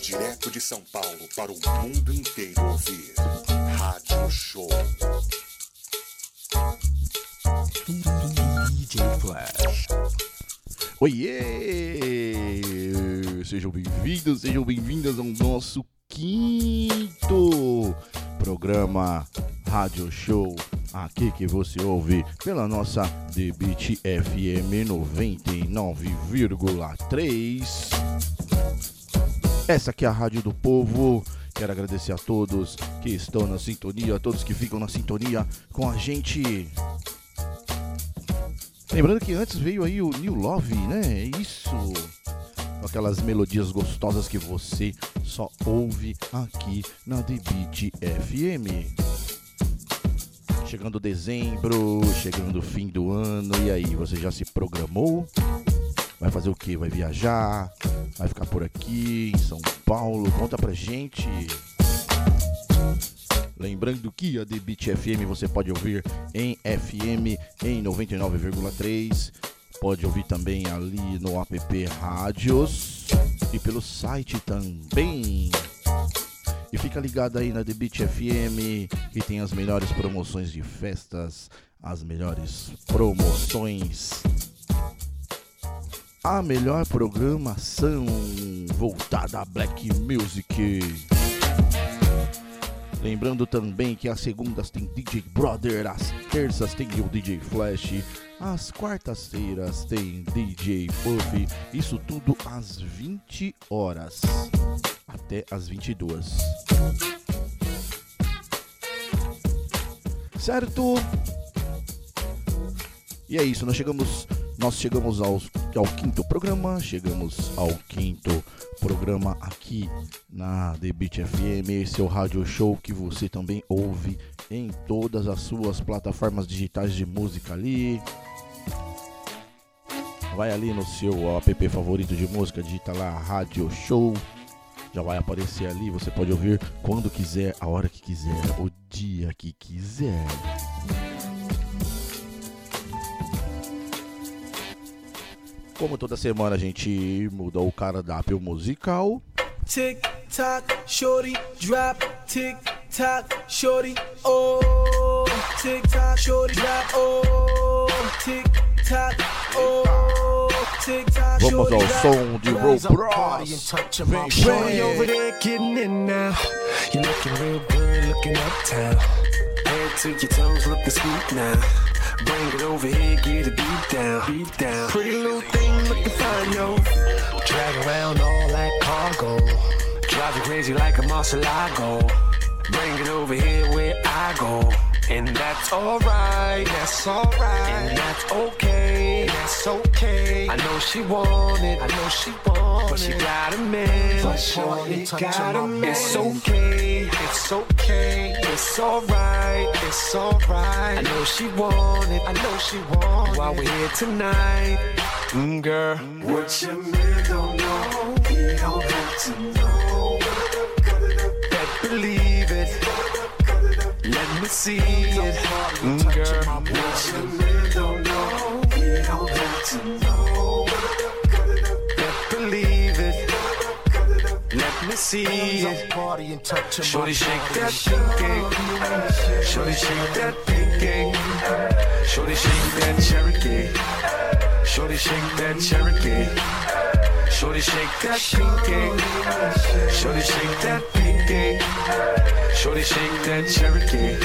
Direto de São Paulo para o mundo inteiro ouvir. Rádio Show. DJ Flash. Oiê! Sejam bem-vindos, sejam bem-vindas ao nosso quinto programa Rádio Show. Aqui que você ouve pela nossa Debit FM 99,3. Essa aqui é a Rádio do Povo. Quero agradecer a todos que estão na sintonia, a todos que ficam na sintonia com a gente. Lembrando que antes veio aí o New Love, né? Isso. Com aquelas melodias gostosas que você só ouve aqui na Beat FM. Chegando dezembro, chegando o fim do ano, e aí, você já se programou? Vai fazer o que? Vai viajar? Vai ficar por aqui em São Paulo? Conta pra gente. Lembrando que a Debit FM você pode ouvir em FM em 99,3. Pode ouvir também ali no app Rádios e pelo site também. E fica ligado aí na Debit FM que tem as melhores promoções de festas, as melhores promoções a melhor programação voltada a Black Music. Lembrando também que às segundas tem DJ Brother, às terças tem o DJ Flash, às quartas-feiras tem DJ Puff. Isso tudo às 20 horas até às 22. Certo? E é isso, nós chegamos nós chegamos ao, ao quinto programa, chegamos ao quinto programa aqui na The Beat FM, esse é rádio show que você também ouve em todas as suas plataformas digitais de música ali. Vai ali no seu app favorito de música, digita lá Rádio Show. Já vai aparecer ali, você pode ouvir quando quiser, a hora que quiser, o dia que quiser. Como toda semana a gente muda o cardápio musical. Tick tock, shorty, drop. Tick tock, shorty, oh. Tick tock, shorty, drop, oh. Tick tock, oh. Tick tock, Vamos ao som de. Roll Bros. Vem, Shorty over there getting in now. You looking real good, looking uptown. Head to your toes, looking sweet now. Bring it over here, get a beat down, beat down. Pretty little thing, looking fine, yo. Drag around all that cargo. Drive you crazy like a Murciélago. Bring it over here where I go. And that's alright, that's alright. And that's okay, that's okay. I know she want it, I know she want it. But she got a man, but shorty got a man. It's okay, it's okay. It's alright, it's alright. I know she want it, I know she want it. While we're here tonight, mm, girl. What your man don't know, he don't have to know. Bet believe it. Let me see it, mm, girl. What your man don't know, he don't have to know. Believe it. Let me see it. Shorty shake that pinky. Shorty shake that pinky. Shorty shake that Cherokee. Shorty shake that Cherokee. Shorty shake that pinky. Shorty shake that pinky. Shorty shake that Cherokee.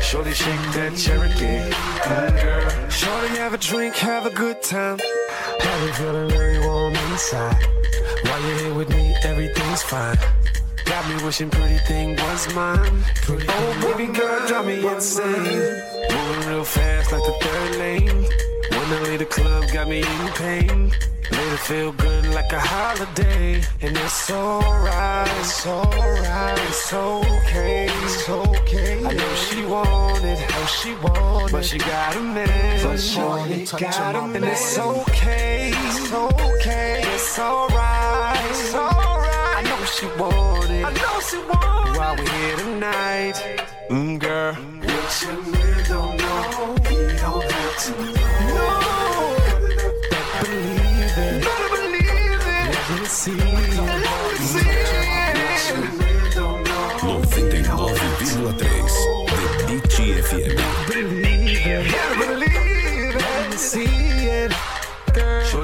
Shorty shake that Cherokee. Mm, girl. Shorty have a drink, have a good time. Have me feeling very warm inside. While you're here with me, everything's fine. Got me wishing pretty thing was mine. oh, baby girl, drive me insane. Moving real fast like the third lane. Leave the club, got me in pain. Made it feel good like a holiday. And it's alright, it's alright, it's okay, it's okay. I know she want it, know she want it. But she got a man, but she got a man. And it's okay, it's okay, it's alright, it's alright. I know she want it, I know she want it. While we're here tonight, mm, girl. What your man don't have know,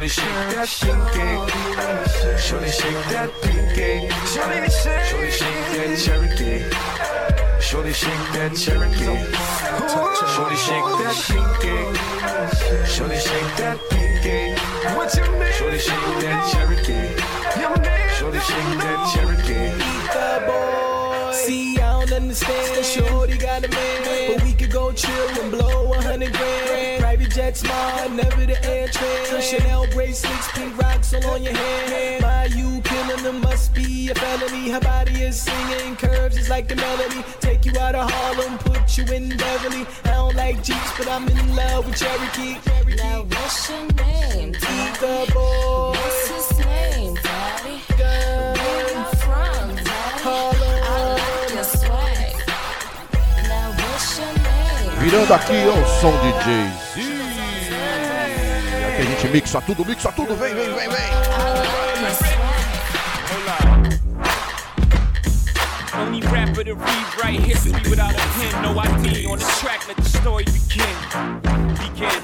Shorty shake that pinky. Shorty shake that pinky. Shorty shake that Cherokee. Shorty shake that Cherokee. Shorty shake that pinky. Shorty shake that pinky. What's your name? Shorty shake that Cherokee. Shorty shake that Cherokee. The boy. See, I don't understand. Shorty got a man, but we could go chill and blow a hundred grand. Private jet smart, never the air train. Chanel bracelets, pink rocks all on your hand. My you killing them must be a felony. Her body is singing curves, it's like the melody. Take you out of Harlem, put you in Beverly. I don't like Jeeps, but I'm in love with Cherokee. Now what's your name, Daddy? Boy. What's his name, Daddy? Where you from, Daddy? I like your swag. Now what's your name? Virando aqui ao som de Jay-Z. Aqui a gente mixa tudo, mixa tudo, vem, vem, vem, vem. Rapper to rewrite history without a pen, no ID on the track. Let the story begin. Begin.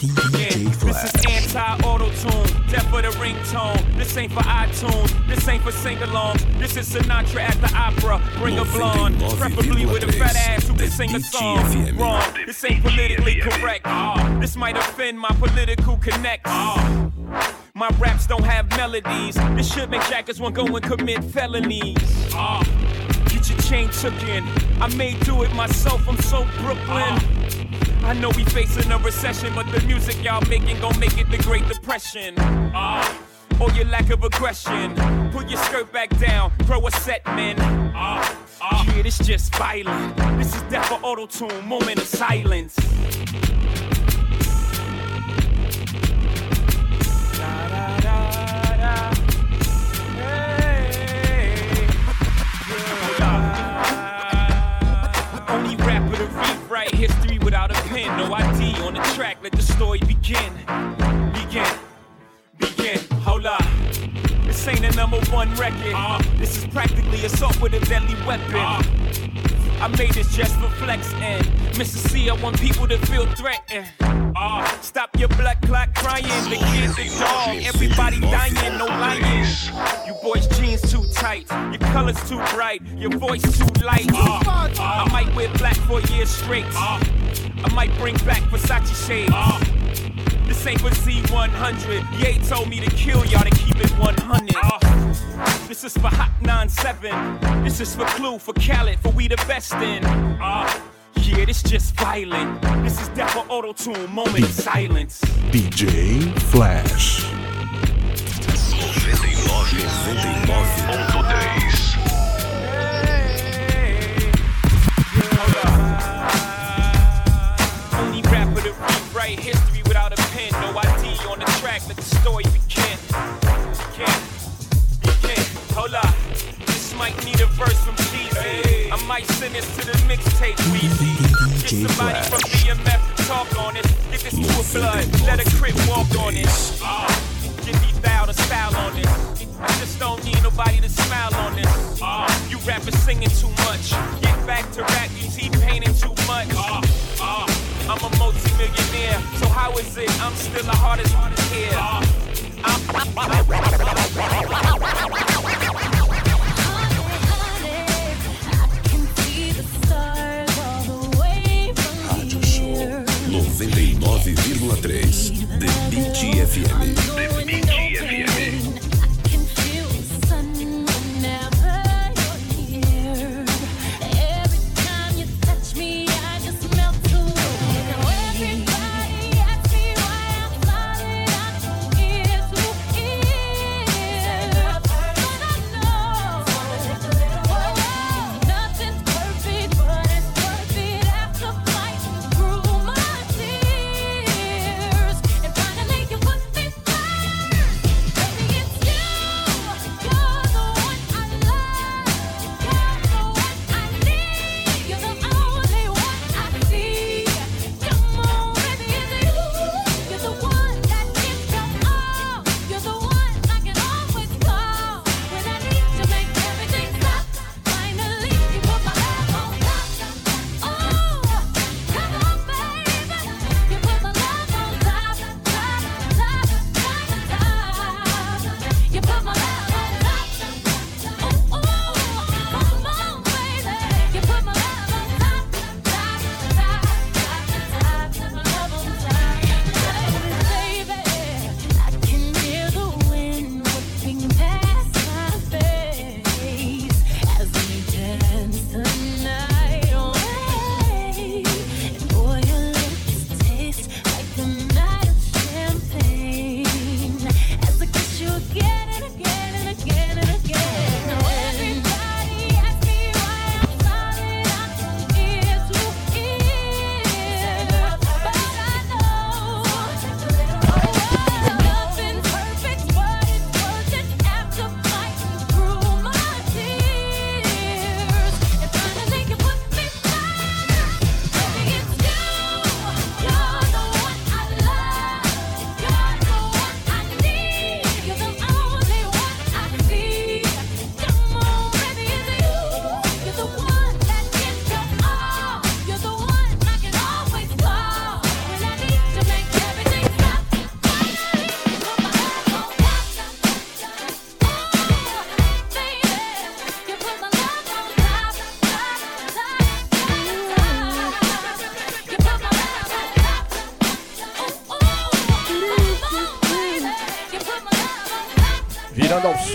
Begin. This is anti-auto tune, death for the ringtone. This ain't for iTunes, this ain't for sing-alongs. This is Sinatra at the opera. Bring a blonde, preferably with a fat ass who can sing a song. Wrong. This ain't politically correct. This might offend my political connects. My raps don't have melodies. This should make jackers want go and commit felonies. Ah, chain took in. I may do it myself. I'm so Brooklyn. I know we facing a recession, but the music y'all making gon' make it the Great Depression. Ah, or your lack of aggression. Put your skirt back down, throw a set, man. Ah, ah. Yeah, this just violent. This is death for auto tune, moment of silence. Only rewrite history without a pen. No ID on the track, let the story begin. Begin. Begin. Hold up. This ain't a number one record. Uh. This is practically assault with a deadly weapon. Uh. I made this just for flex and Mr. Cee, I want people to feel threatened. Uh, stop your black clock crying, the kids the dog, everybody dying, no lying. You boys' jeans too tight, your colors too bright, your voice too light. Uh, I might wear black for a year straight. Uh, I might bring back Versace shades. This ain't for Z100. Ye told me to kill y'all to keep it 100. Uh, this is for Hot 97. This is for Clue, for Khaled, for we the best in. Uh, yeah, this just violent. This is death for auto tune, moment of silence. DJ Flash. 99.3 the let the story begin. Begin. Begin. Hold up. This might need a verse from. I might send this to the mixtape Weezy. Get somebody from BMF to talk on it. Get this to a blood. Let a crip walk on it. Ah. Get me style on it. I just don't need nobody to smile on this. Ah, you rappers singing too much. Get back to rap, you T-painting too much. Ah, ah, I'm a multi-millionaire, so how is it I'm still the hardest here? Ah, Rádio Show 99,3 The Beat FM. The Beat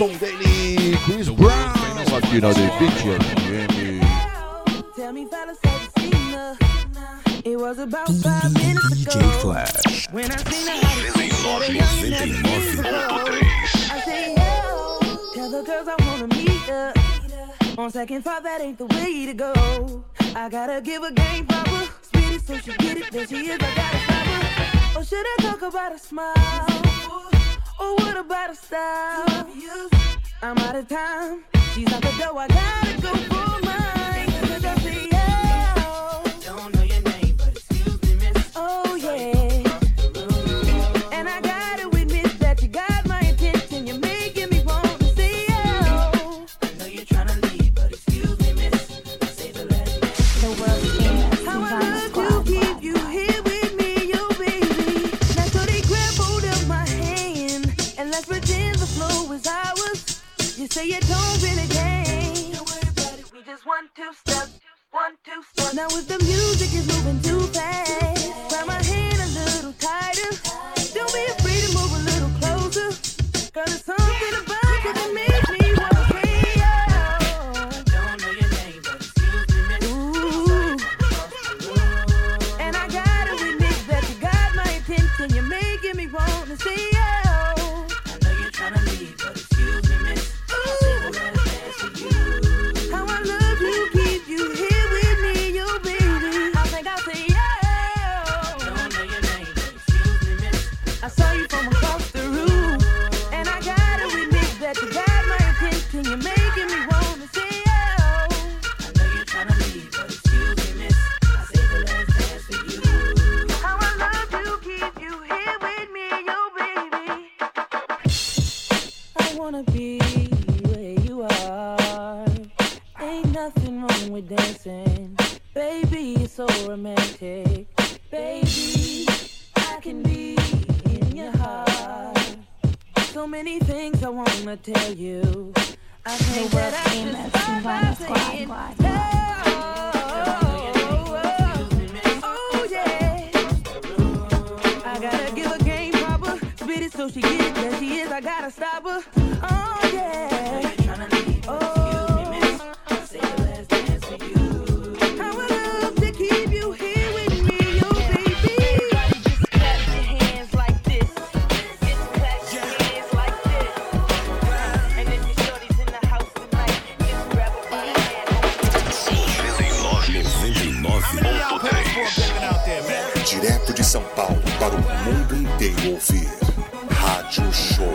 som dele, Chris Brown, aqui na The Beat DJ. Flash. When I seen her, I say, yo, tell the girls I wanna meet her. On second thought, that ain't the way to go. I gotta give a game proper. Speed it so she get it. There she is, I gotta stop her. Or should I talk about a smile? Or what about a style? I'm out of time. She's out the door, I gotta go Baby, I can be in your heart. So many things I wanna tell you. I think that I should start by saying. Oh, oh, yeah. I gotta give a game proper. Spit it so she get it. There she is. I gotta stop her. Oh yeah. Oh. São Paulo para o mundo inteiro ouvir. Rádio Show.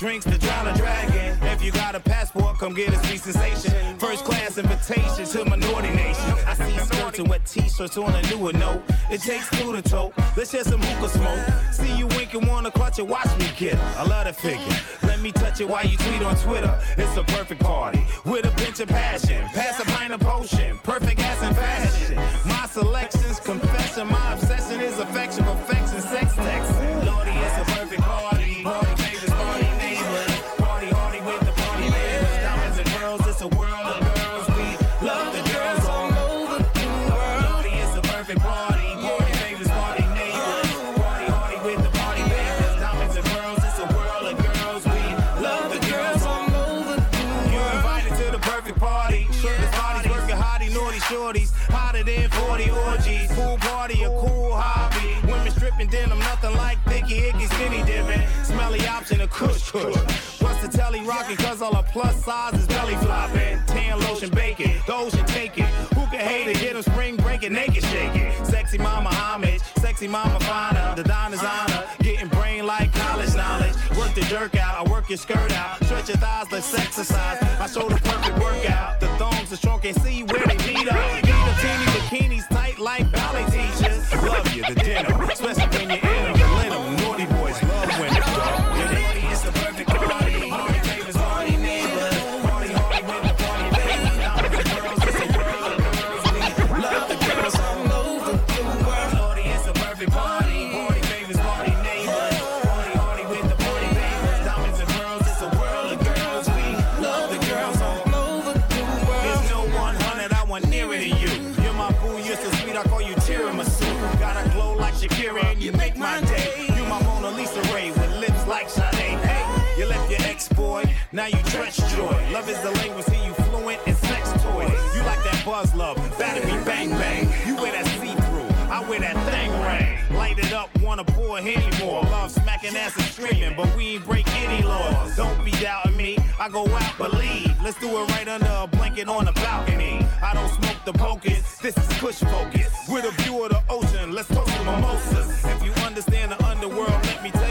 Drinks to drown a dragon. If you got a passport, come get a sweet sensation. First class invitation to minority nation. I see skirts and wet t-shirts on a newer note. It takes two to tote. Let's share some hookah smoke. See you winking, wanna clutch it, watch me get it. I love that figure. Let me touch it while you tweet on Twitter. It's a perfect party with a pinch of passion. Pass a pint of potion, perfect ass and fashion. My selections, confession, my obsession What's Bust the telly rockin', cause all the plus sizes belly floppin'. Tan lotion bacon, the ocean take it. Who can hate it? Get them spring breakin', naked shaking. Sexy mama homage, sexy mama finer. The diner's honor, getting brain like college knowledge. Work the jerk out, I work your skirt out. Stretch your thighs, let's exercise. I show the perfect workout. The thongs, are strong and see where they meet up. Need a teeny bikinis tight like ballet teachers. Love you, the dinner. enjoy. Love is the language, see you fluent in sex toys. You like that buzz love, battery bang bang. You wear that see through, I wear that thing ring. Light it up, wanna pour a Henny more. Love smacking ass and screaming, but we ain't break any laws. Don't be doubting me, I go out, believe. Let's do it right under a blanket on a balcony. I don't smoke the pokers, this is push focus. With a view of the ocean, let's toast to mimosas. If you understand the underworld, let me tell you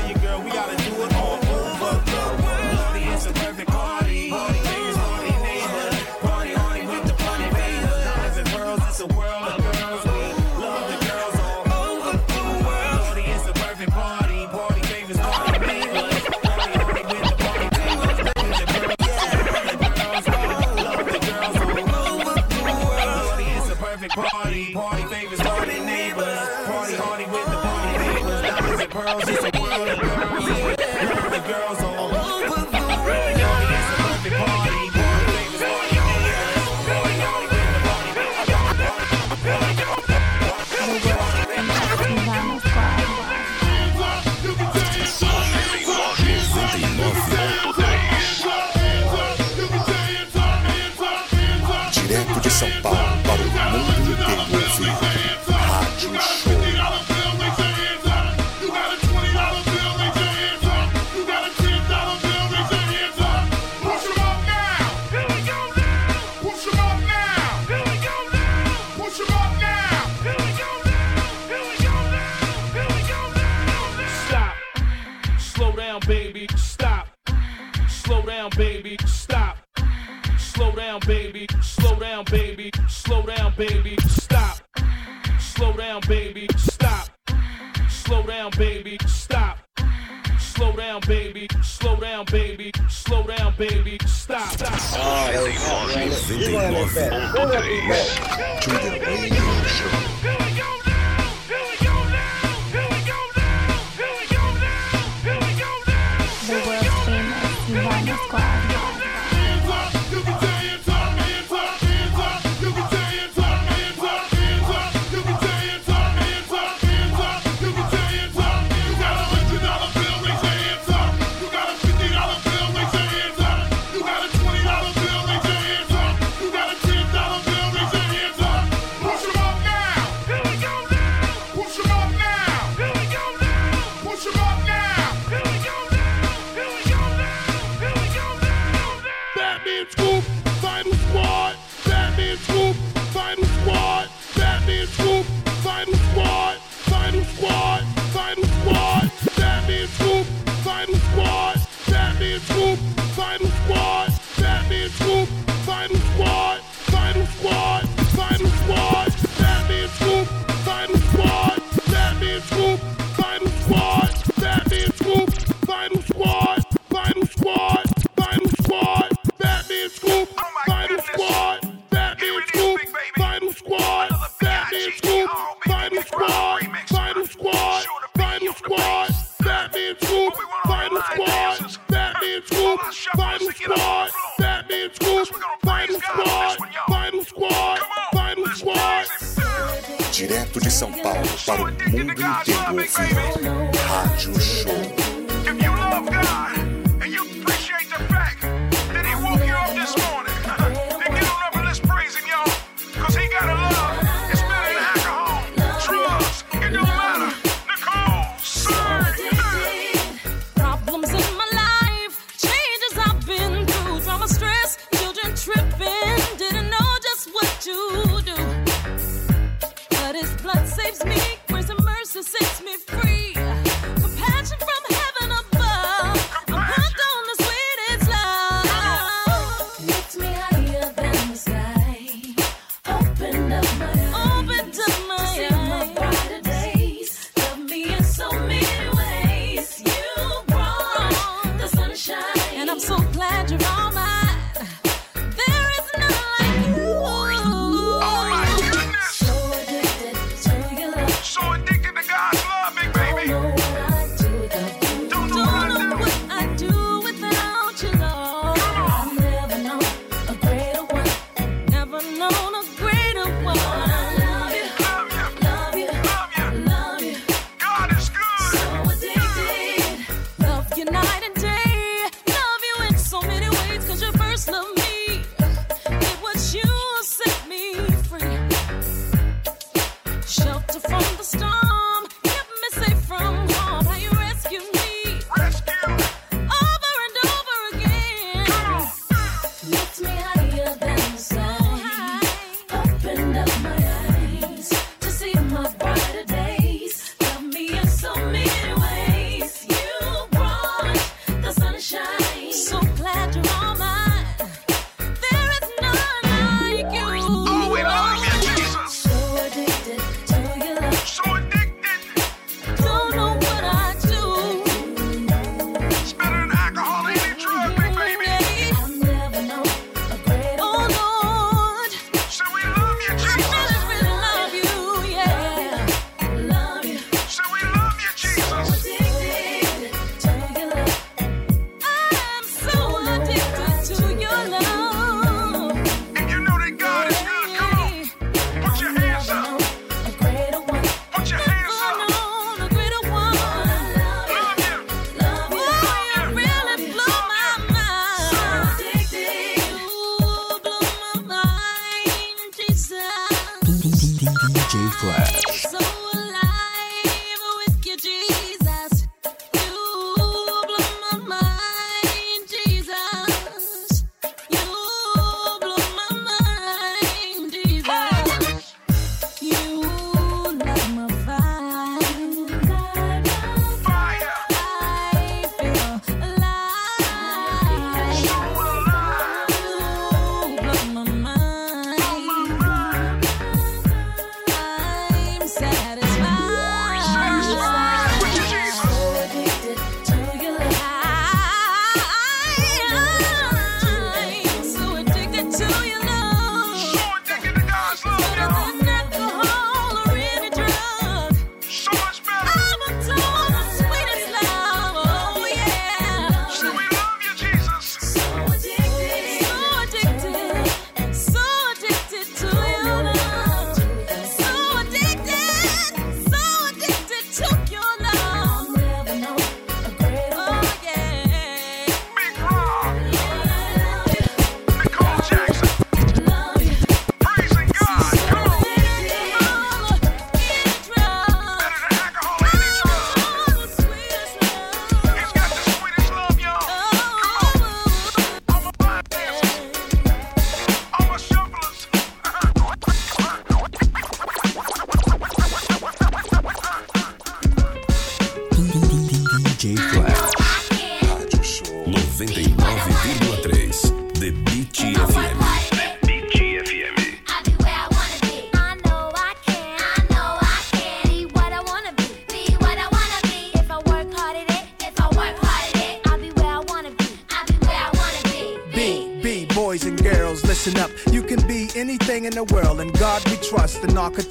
baby. Slow down, baby. Slow down, baby. Stop. Slow down, baby. Stop. Slow down, baby. Stop. Slow down, baby. Slow down, baby. Slow down, baby. Stop. Stop. 99.3 To the radio show. clube. Vai squad, vai no squad, vai no squad. Direto de São Paulo para o mundo inteiro. Rádio Show.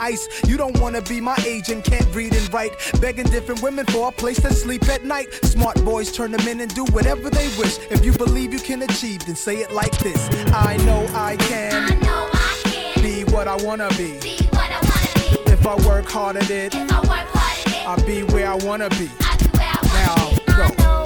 ice. You don't wanna be my age and can't read and write. Begging different women for a place to sleep at night. Smart boys turn them in and do whatever they wish. If you believe you can achieve, then say it like this. I know I can. Be what I wanna be. If I work hard at it, I'll be where I wanna be. Now go.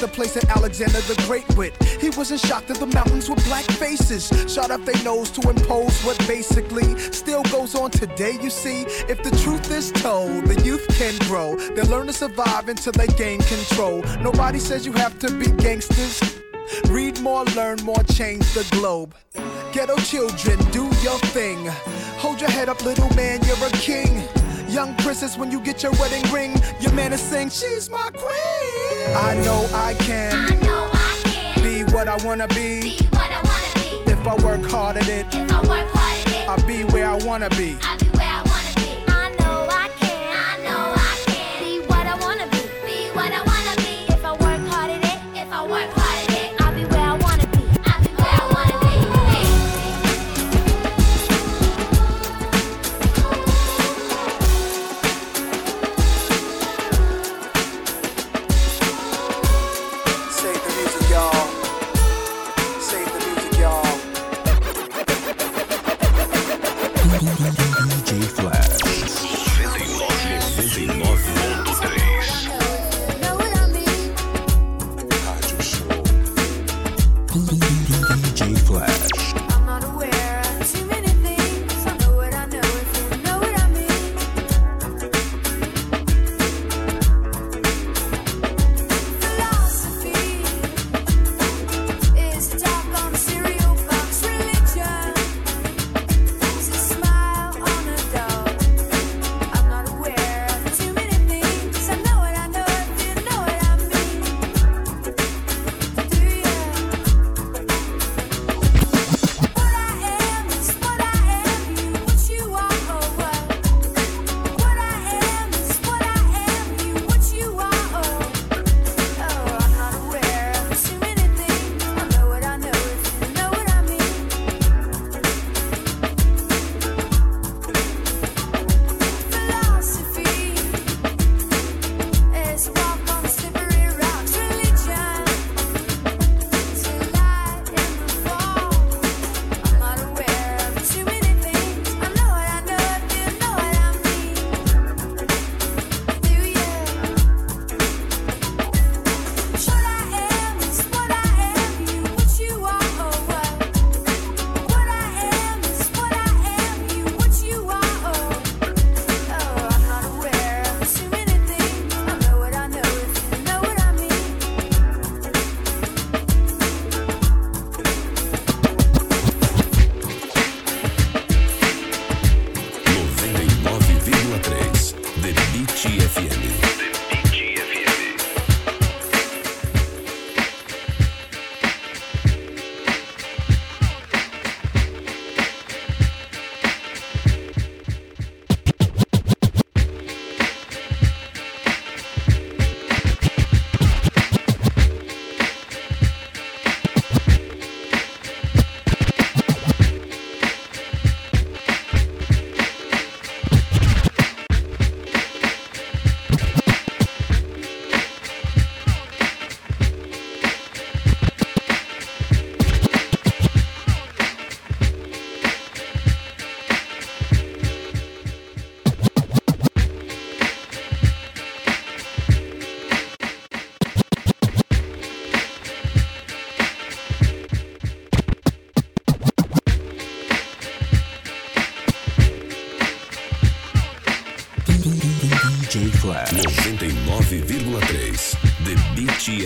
the place that Alexander the Great went. He wasn't shocked at the mountains with black faces. Shot up their nose to impose what basically still goes on today, you see. If the truth is told, the youth can grow. They learn to survive until they gain control. Nobody says you have to be gangsters. Read more, learn more, change the globe. Ghetto children, do your thing. Hold your head up, little man, you're a king. Young princess, when you get your wedding ring, your man is saying, She's my queen. I know I can. Be what I wanna be. If I work hard at it, I'll be where I wanna be. Save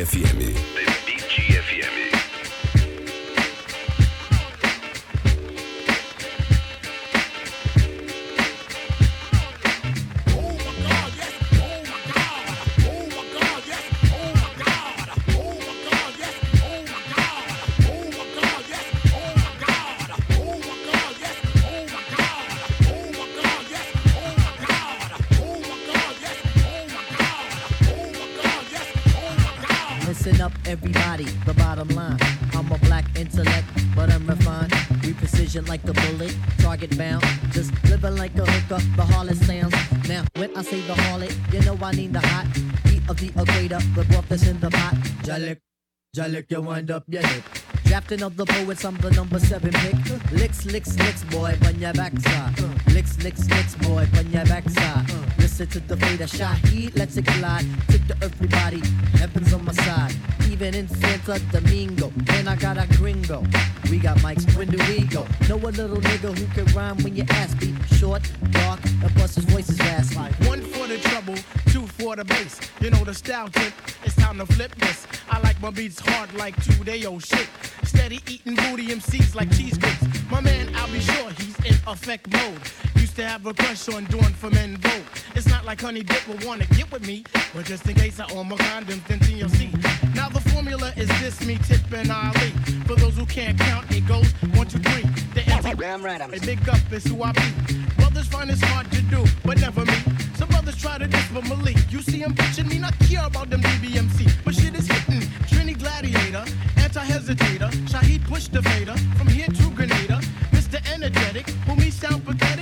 100. Of the poets, I'm the number seven pick. Licks, licks, licks, boy, on your backside. Licks, licks, licks, boy, on your backside. Listen to the fader shot, heat, let's it collide. Take to everybody, heaven's on my side. Even in Santo Domingo, and I got a gringo. We got mics, when do we go? Know a little nigga who can rhyme when you ask me. Short, dark, and his voice is raspy. One for the trouble, two for the bass. You know the style tip, it's time to flip this. My beats hard like two day old shit. Steady eating booty MCs like cheesecakes. My man, I'll be sure he's in effect mode. Used to have a crush on doing for men vote. It's not like Honey Dip will wanna get with me, but just in case I own my condoms, then TLC. Now the formula is this: me, Tip, and Ali. For those who can't count, it goes one, two, three. The anti- Damn right, I'm a big up is who I be. Brothers find it's hard to do, but never me. Some brothers try to diss but Malik. You see him bitching me, not care about them DBMC. But anti-hesitator. Shaheed push the fader. From here to Grenada. Mr. Energetic, who me sound pathetic.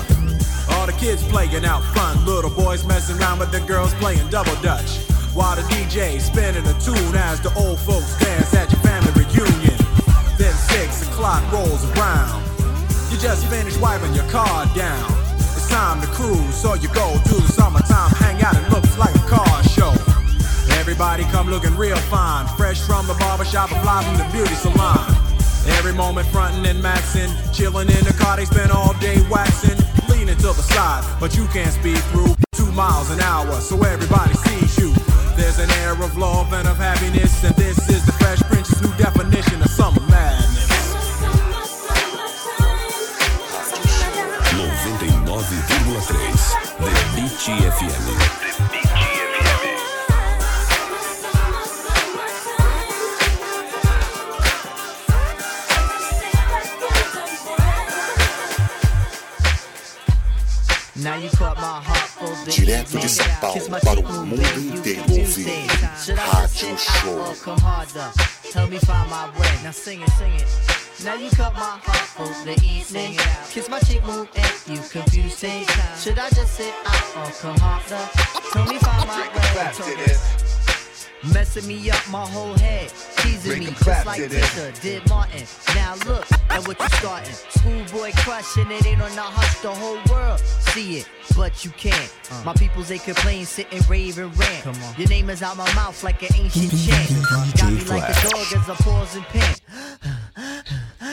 Kids playing out front, little boys messing around with the girls playing double dutch. While the DJ spinning a tune as the old folks dance at your family reunion. Then six o'clock rolls around. You just finished wiping your car down. It's time to cruise, so you go to the summertime hangout. It looks like a car show. Everybody come looking real fine, fresh from the barbershop, or fly from the beauty salon. Every moment frontin' and maxin', chillin' in the car they spend all day waxing, to the side, but you can't speed through two miles an hour, so everybody sees you. There's an air of love and of happiness, and this is inteiro confused ouvir. things. Should I just Rádio sit out or Show. come harder? Tell me find my way. Now sing it, sing it. Now you cut my heart full the evening. Kiss my cheek move and you confused things. Should I just sit out or come harder? Tell me find my way. Talk it. Messing me up my whole head, teasing me just like Tita did Martin. Now look at what you starting. Schoolboy crushing it ain't on the hush, the whole world see it, but you can't. My peoples they complain, sit and rave and rant. Your name is out my mouth like an ancient chant. Got me like a dog as a pausing pen.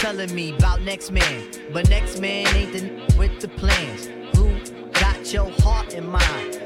Telling me about next man, but next man ain't the with the plans. Who got your heart in mind?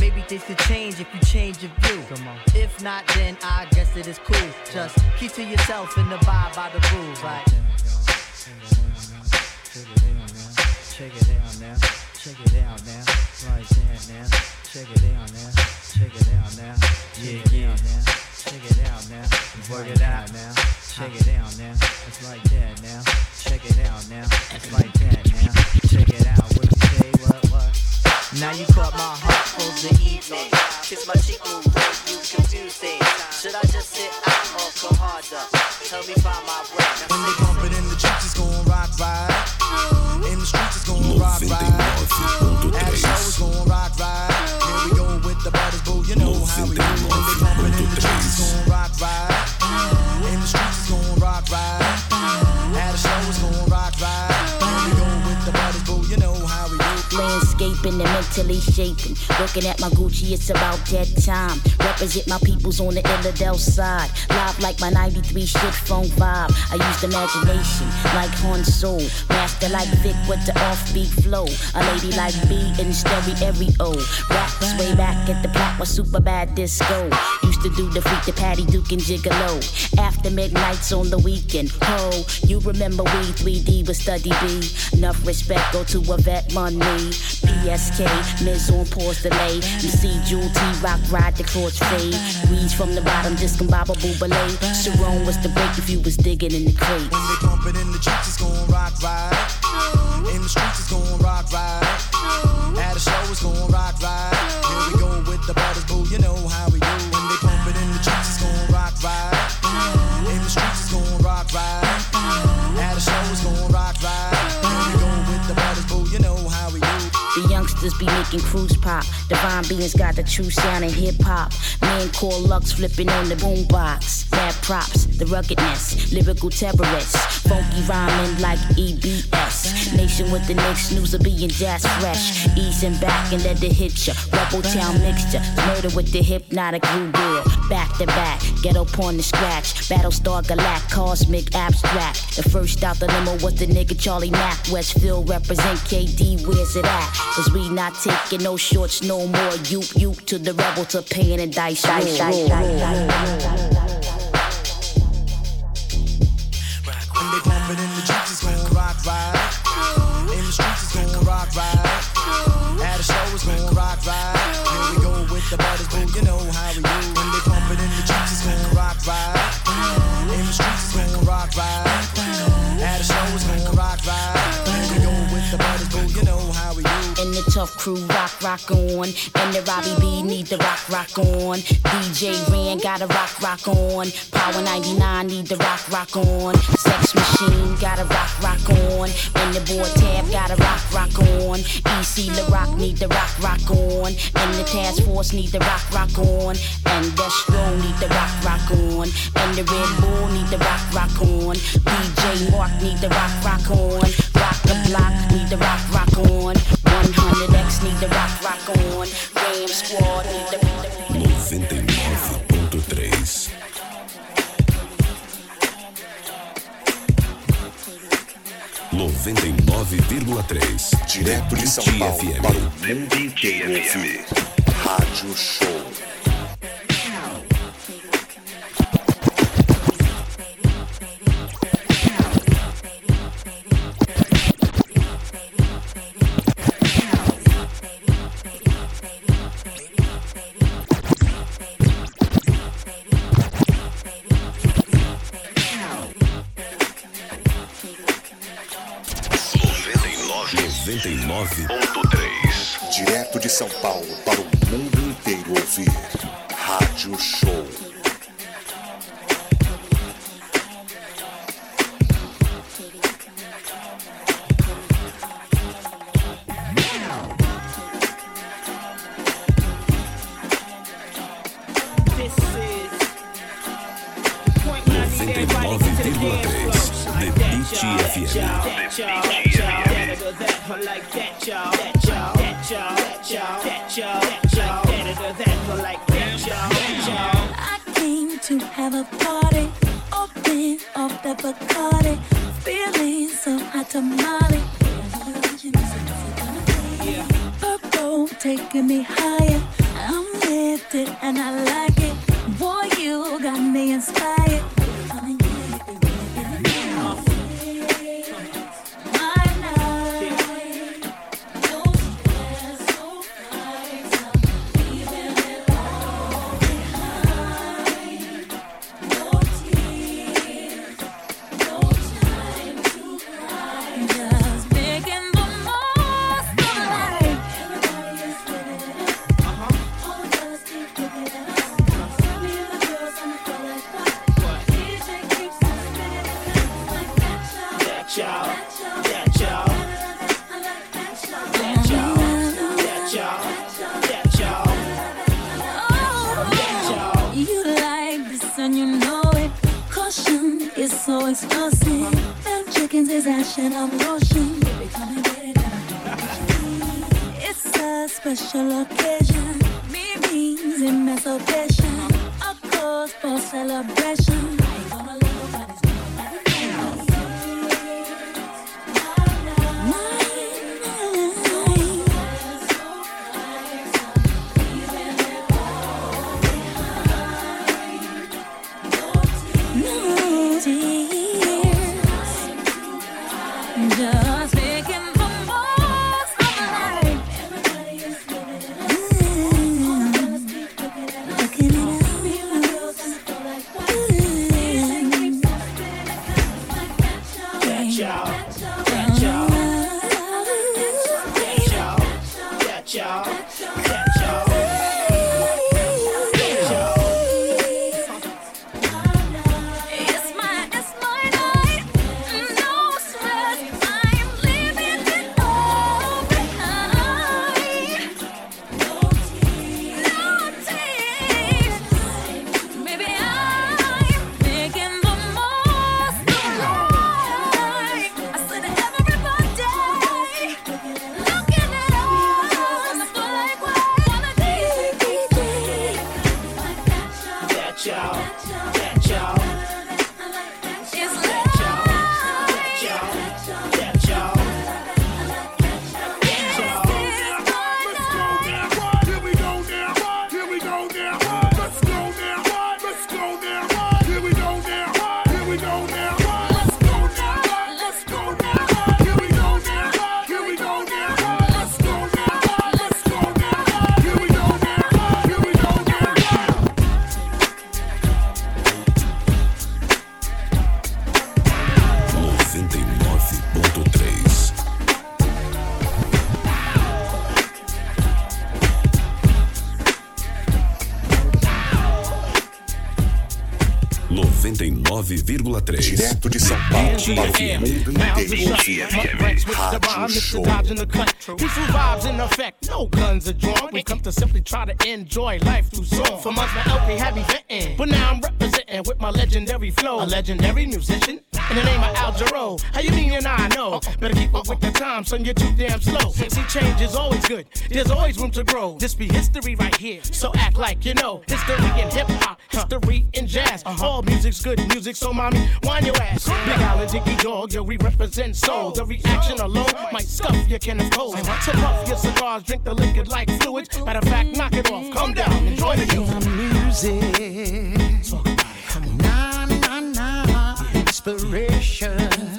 Maybe things could change if you change your view. If not, then I guess it is cool. Just keep to yourself and abide by the rules. Like, check it out now, check it out now, like that now, check it out now, check it out now, yeah, yeah, check it out now, work it out now, check it out now, it's like that now, check it out now, it's like that Now you caught my heart for the evening. Kiss my cheek move, you confused things. Should I just sit out or come harder? Tell me find my way. When they bump it in the streets, it's gon' rock right. In the streets, it's gon' rock right. At the show, it's gon' rock right. Here we go with the brothers, boo. You know how we do. When they bump it in the streets, it's gon' rock right. In the streets, it's gon' rock right. At the show, it's gon' rock right. Here we go with the brothers, boo. You know how we do. Landscaping and mentally shaping. Looking at my Gucci, it's about that time. Represent my peoples on the Illidale side. Live like my 93 shit phone vibe. I used imagination like Han Solo. Master like Vic with the offbeat flow. A lady like B in stereo. Raps way back at the block was super bad disco. Used to do the freak the Patty Duke and Gigolo. After midnights on the weekend. Ho, you remember we 3D with Study B. Enough respect go to a vet money. KSK, Miz on pause delay. MC Jewel T Rock ride the chords fade. Weeds from the bottom, discombobable belay. Sharon was the break if you was digging in the crate. When they pump it in the streets, it's gon' rock right. In the streets, it's rock right. At a show, it's gon' rock right. Here we go with the boo. You know how we do. When they in the it's rock right. The youngsters be making crews pop. Divine beings got the true sound in hip hop. Man called Lux flipping on the boombox. Bad props, the ruggedness, lyrical terrorists. Funky rhyming like EBS. Nation with the next news of being jazz fresh. Easing back and let the hit ya. Rebel town mixture, murder with the hypnotic groove deal. Back to back, ghetto porn to scratch. Battlestar Galact, cosmic abstract. The first out the limo was the nigga Charlie Mack. Westfield represent KD, where's it at? Cause we not taking no shorts no more. You, you to the rebel to pain and dice. dice, dice, When they pump it in the streets, it's gon' rock right. It's tough crew rock, rock on. And the Robbie B need the rock, rock on. DJ Ran got a rock, rock on. Power 99 need the rock, rock on. Sex Machine got a rock, rock on. And the boy Tab got a rock, rock on. EC La Rock need the rock, rock on. And the Task Force need the rock, rock on. And Destro need the rock, rock on. And the Red Bull need the rock, rock on. DJ Mark need the rock, rock on. Rock the block need the rock, rock on. 100X need the rock, rock on. Ram Squad need the 99.3 99,3 Direto de São Paulo para o mundo inteiro ouvir. Rádio Show. Direto de São Paulo para o mundo inteiro ouvir. Rádio Show. This is taking me higher, I'm lifted and I like it. Boy, you got me inspired. 99,3. Direto de São Paulo para o mundo inteiro are ouvir. shut. My ranks with the rhyme, Rádio Show. Dodge in the cut. Peaceful vibes in effect, no guns are drawn. We come to simply try to enjoy life through song. For months my LP had me venting, but now I'm representing with my legendary flow. A legendary musician in the name of Al Jarreau. How you mean and I know? Better keep up with the time, son. You're too damn slow. See, change is always good. There's always room to grow. This be history right here, so act like you know. History in hip hop, history in jazz. All music's good music, so mommy, wind your ass. Big Island, Diggy Dog, yo, we represent soul. The reaction alone might scuff your can of cold. So puff your cigars, drink the liquid like fluids. Matter of fact, knock it off, calm down, enjoy the music. Inspiration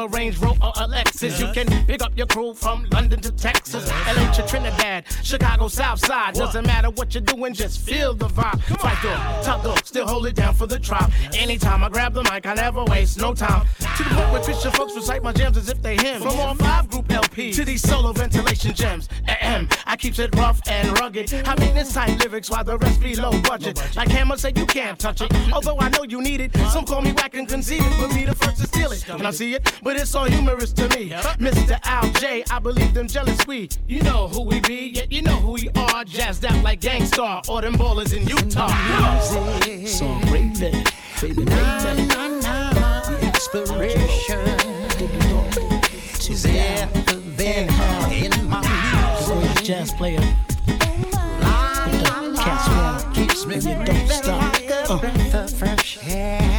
a Range Rover, or Lexus, you can pick up your crew from London to Texas, LA to Trinidad, Chicago, South Side. Doesn't matter what you're doing, just feel the vibe. Fight dog, top dog, still hold it down for the tribe. Anytime I grab the mic, I never waste no time. To the point where Christian folks recite my jams as if they him. From all five group LP to these solo ventilation gems. Ahem, I keeps it rough and rugged. I mean this tight lyrics while the rest be low budget. Like Hammer said, you can't touch it. Uh, uh, uh, Although I know you need it. Some call me whack and conceited, but be the first to steal it. Can I see it? But it's all humorous to me. Mr. Al J, I believe them jealous we. You know who we be, yet you know who we are. Jazzed out like Gang Starr or them ballers in Utah. So great, baby. Baby, baby. na na, inspiration is ever there in my music. Jazz player. La la la, keeps me breathing like a uh. breath of fresh air.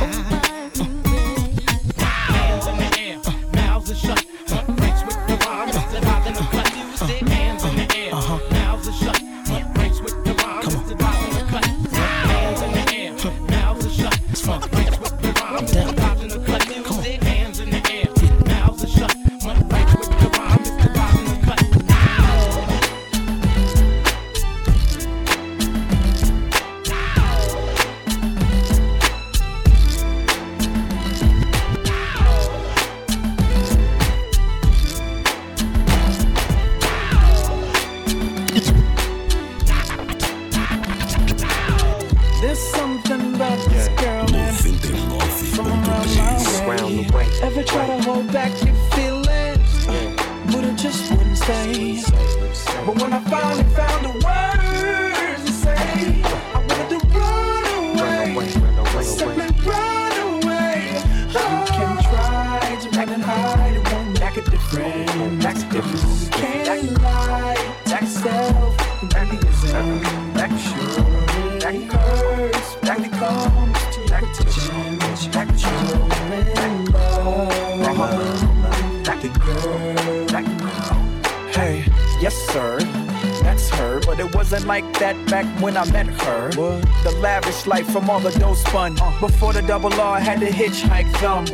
Like that back when I met her. The lavish life from all the dough spun. Before the double R had to hitchhike them.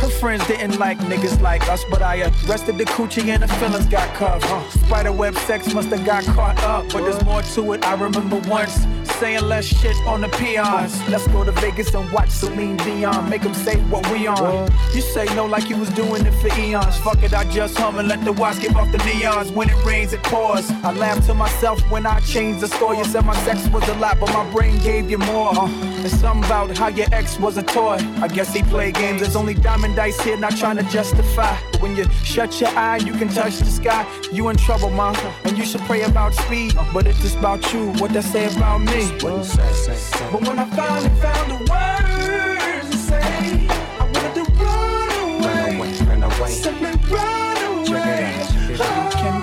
Her friends didn't like niggas like us, but I arrested the coochie and the feelings got cuffed. Spiderweb sex must have got caught up, but there's more to it. I remember once saying less shit on the peons. Let's go to Vegas and watch Celine Dion. Make them say what we on. You say no like you was doing it for eons. Fuck it, I just hum and let the watch give off the neons. When it rains, it pours. I laugh to myself when I changed the story. You said my sex was a lot, but my brain gave you more. Uh, There's something about how your ex was a toy. I guess he played games. There's only diamond dice here, not trying to justify. But when you shut your eye, you can touch the sky. You in trouble, mom. And you should pray about speed. But it's just about you. What they say about me. But when I finally found the words to say, I wanted to run away. Run away. Simply run away. You can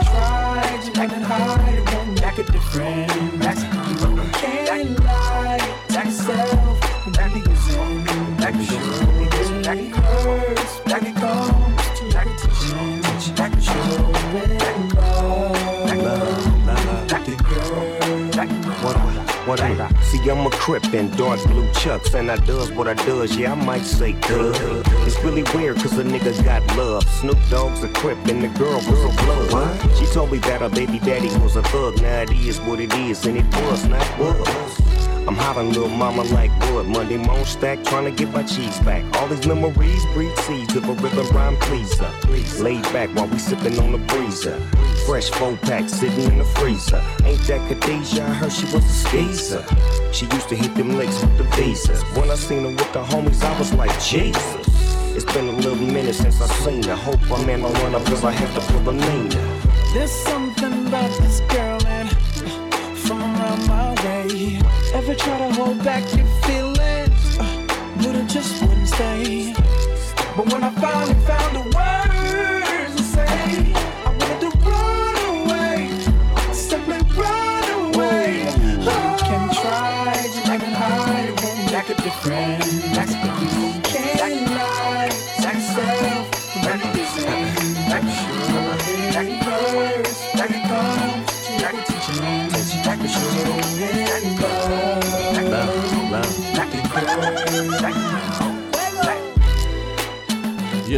try to hide. It won't make a difference. I'm a crip in dark blue chucks, and I does what I does. Yeah, I might say good. It's really weird, cause a nigga got love. Snoop Dogg's a crip, and the girl was a blood. She told me that her baby daddy was a thug. Now it is what it is, and it was not was. I'm hollering little mama like wood. Monday morning stack, trying to get my cheese back. All these memories breed seeds of a rhythm rhyme pleaser. Laid back while we sipping on the breezer. Fresh four pack sitting in the freezer. Ain't that Khadijah? I heard she was a skeezer. She used to hit them licks with the visas. When I seen her with the homies, I was like, Jesus. It's been a little minute since I seen her. Hope my man don't run up cause I have to pull a Nina. There's something about this girl, way. Ever try to hold back your feelings, uh, but it just wouldn't stay. But when I finally found the words to say, I wanted to run away, simply run away. I can try to act hide, won't act different. Act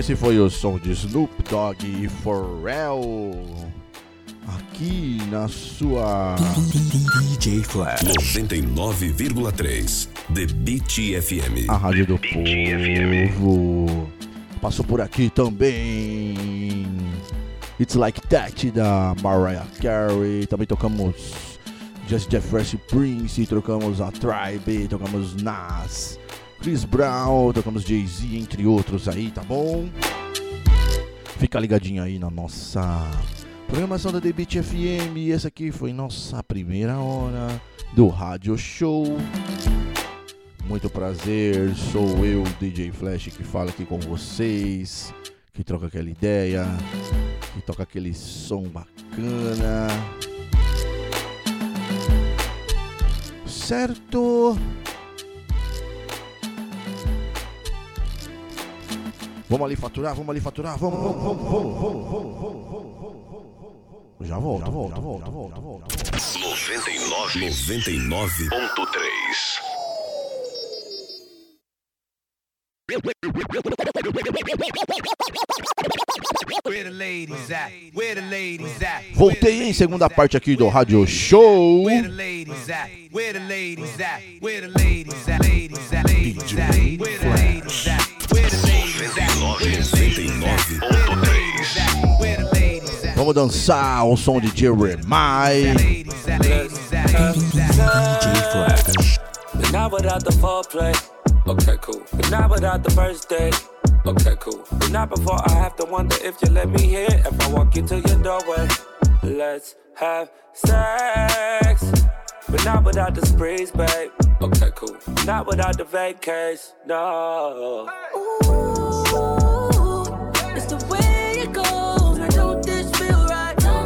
esse foi o som de Snoop Dogg e Pharrell. Aqui na sua. DJ Flash 99,3 The Beat FM. A Rádio do Povo. Passou por aqui também. It's Like That da Mariah Carey. Também tocamos Just Jeff Fresh Prince. Trocamos a Tribe. Tocamos Nas. Chris Brown. Tocamos Jay-Z, entre outros aí, tá bom? Fica ligadinho aí na nossa programação da The Beat FM. E essa aqui foi nossa primeira hora do Rádio Show. Muito prazer, sou eu, DJ Flash, que fala aqui com vocês, que troca aquela ideia, que toca aquele som bacana. Certo? Vamos ali faturar, vamos ali faturar, vamos, vamos, vamos, vamos, vamos, vamos, vamos, vamos, vamos. Já volto, volto, volto, volto, volto. 99 99.3 Where the ladies at? Where the ladies at? Voltei em segunda parte aqui do Rádio Show. Where the Vamos dançar ao som de Jeremih. But not without the foreplay. Okay, cool. But not without the first date. Okay, cool. But not before I have to wonder if you let me in. If I walk into your doorway, let's have sex. But not without the sprees, babe. Okay, cool. Not without the vacays, no. It's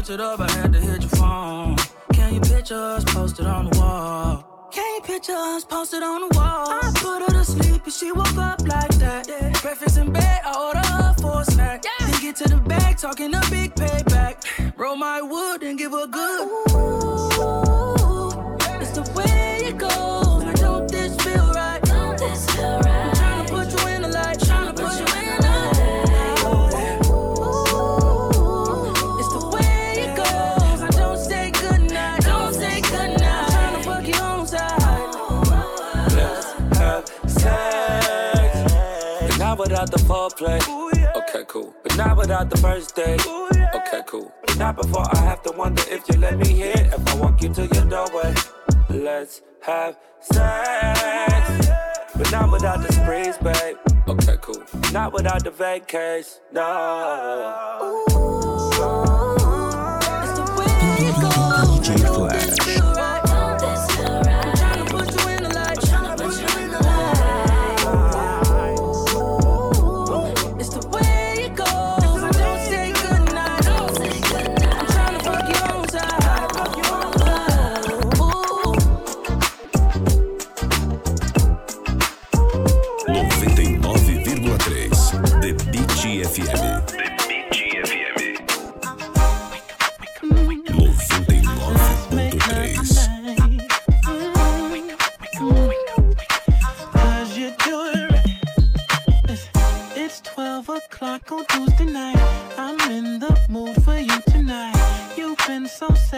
Switch it up, I had to hit your phone. Can you picture us posted on the wall? Can you picture us posted on the wall? I put her to sleep and she woke up like that. Yeah. Breakfast in bed, I order her for a snack. Yeah. Then get to the bag, talking a big payback. Roll my wood and give her good. It's without the foreplay. Okay, cool. But not without the first date. Okay, cool. But not before I have to wonder if you let me in. If I walk you to your doorway, let's have sex. But not without the sprees, babe. Okay, cool. Not without the vacays, no. DJ Flash.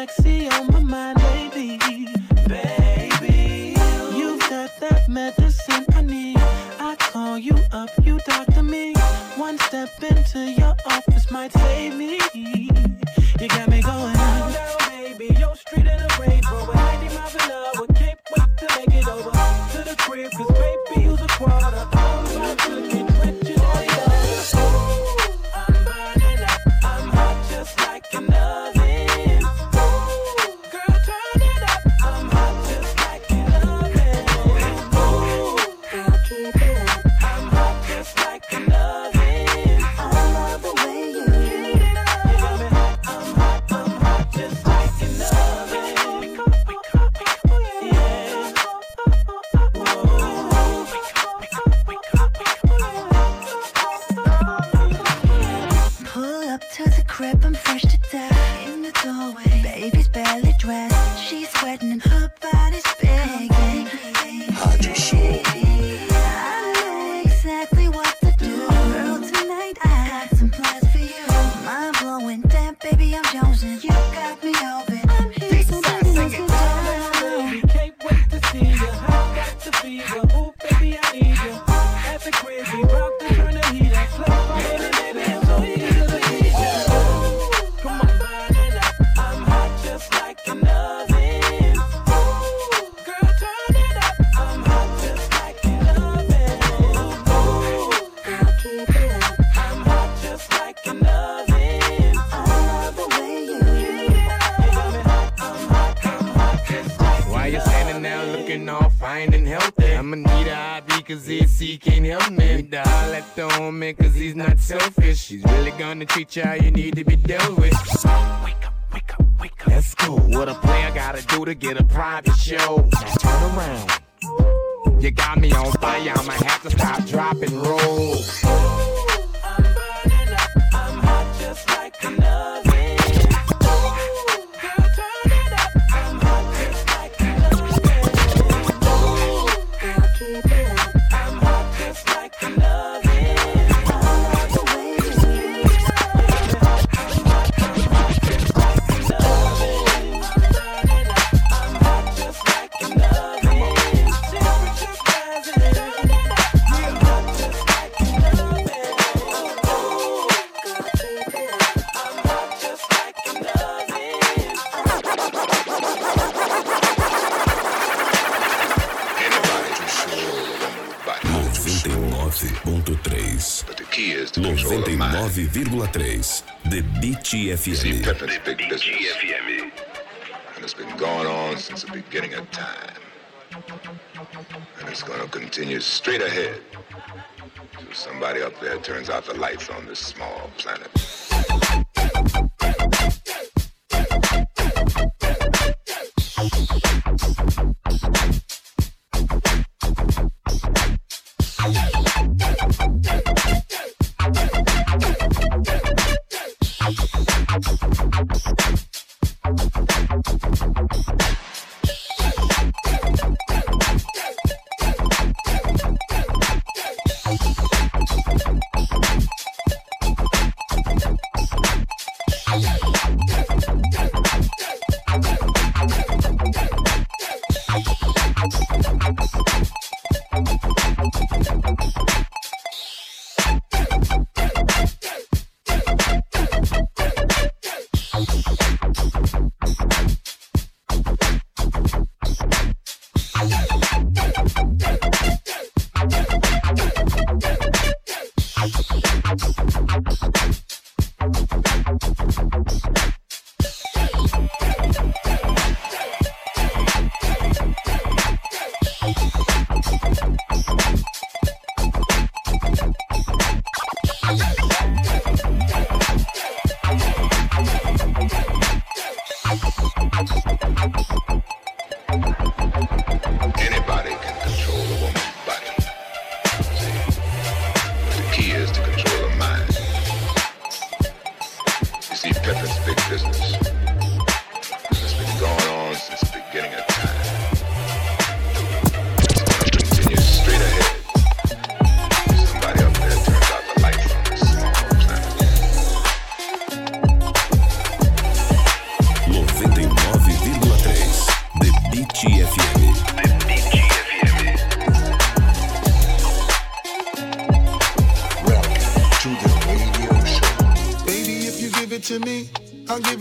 sexy oh on tunnel continues straight ahead. So somebody up there turns out the lights on this small planet.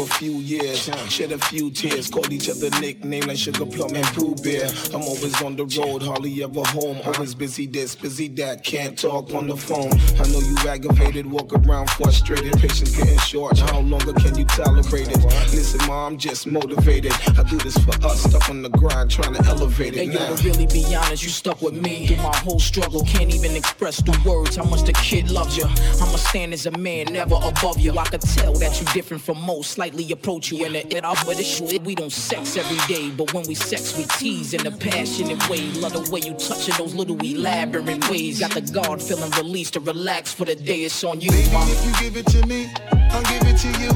a few years, shed a few tears, called each other nicknames like Sugar Plum and Pooh Bear. I'm always on the road, hardly ever home. Always busy this, busy that, can't talk on the phone. I know you aggravated, walk around frustrated, patience getting short. How longer can you tolerate it? Listen, mom, I'm just motivated. I do this for us, stuck on the grind, trying to elevate it Hey, yo, now. to really be honest, you stuck with me through my whole struggle. Can't even express the words how much the kid loves you. I'ma stand as a man, never above you. I could tell that you different from most, slightly approach you in the it off with the shit. We don't sex every day, but when we sex, we tease in a passionate way. Love the way you touch it, those little elaborate ways. Got the guard feeling released to relax for the day. It's on you, Baby, mom. if you give it to me, I'll give it to you.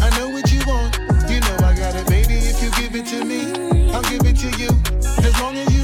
I know what you want, you know I got it. Baby, if you give it to me, I'll give it to you. As long as you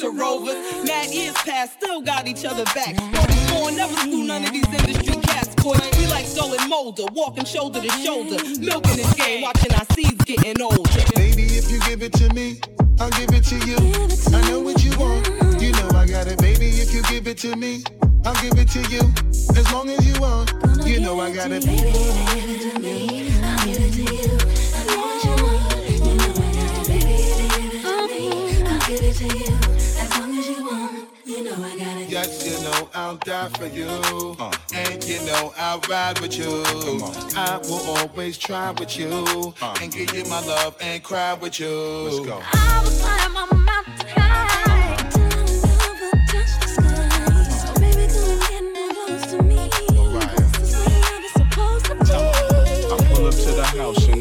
to Rovers. Mad years past, still got each other back. Rolling on, never screw none of these industry cats, boy. We like stolen molder, walking shoulder to shoulder, milking this game, watching our seeds getting older. Baby, if you give it to me, I'll give it to you. I know what you want, you know I got it. Baby, if you give it to me, I'll give it to you. As long as you want, you know I got it. Baby, if you give it to me, I'll die for you. Uh. And you know I'll ride with you. I will always try with you. Uh. And give you my love and cry with you. Let's go.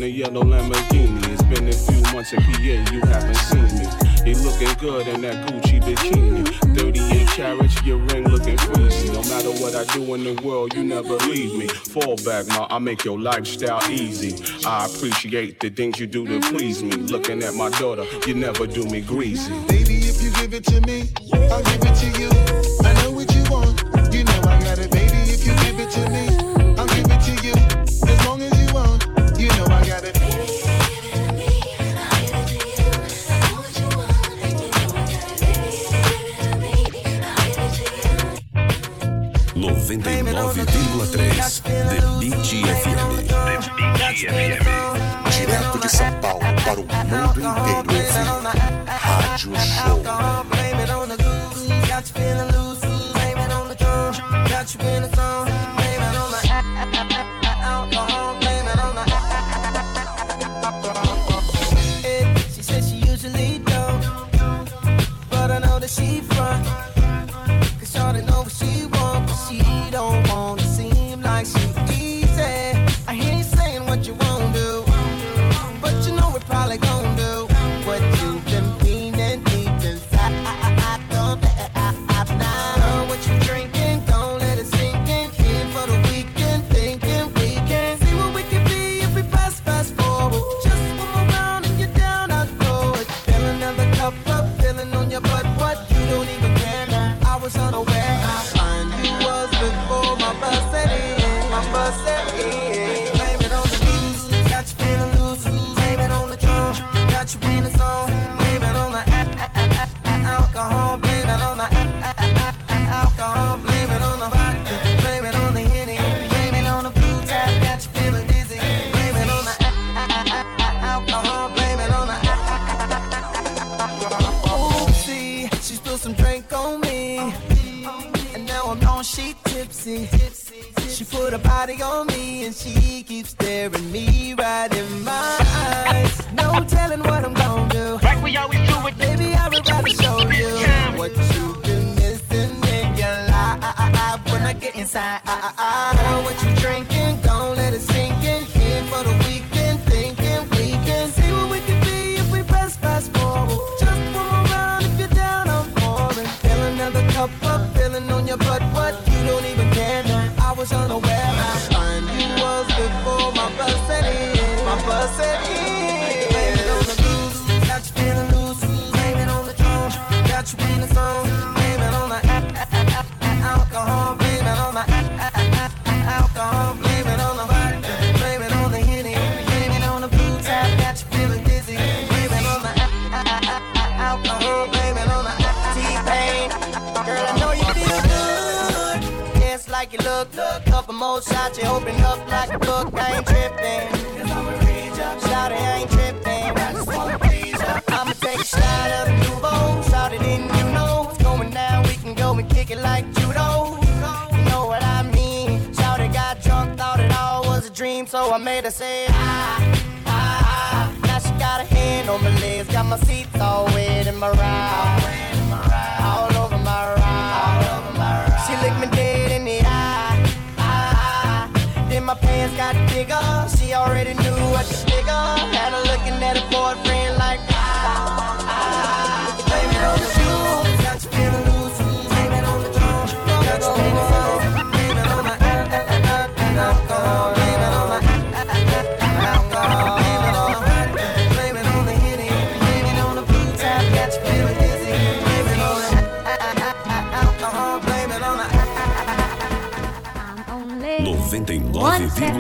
In the yellow Lamborghini. It's been a few months in PA, you haven't seen me. You looking good in that Gucci bikini. 38 carats, your ring looking freezy. No matter what I do in the world, you never leave me. Fall back, ma, I make your lifestyle easy. I appreciate the things you do to please me. Looking at my daughter, you never do me greasy. Baby, if you give it to me, I'll give it to you. Direto de São Paulo para o mundo inteiro ouvir. Rádio Show. Got you Dance like you look. Couple more shots, you open up like a book. I ain't tripping. Shout it, I ain't tripping. I just wanna please ya. I'ma take a shot of the nouveau. Shout it in, you know what's going down. We can go and kick it like judo. You know what I mean? Shout it, got drunk, thought it all was a dream, so I made her say ah. ah, ah. Now she got a hand on my legs, got my seats all wet in my ride. All over my ride. She licked me my pants got bigger. She already knew what to figure. Had her looking at her boyfriend like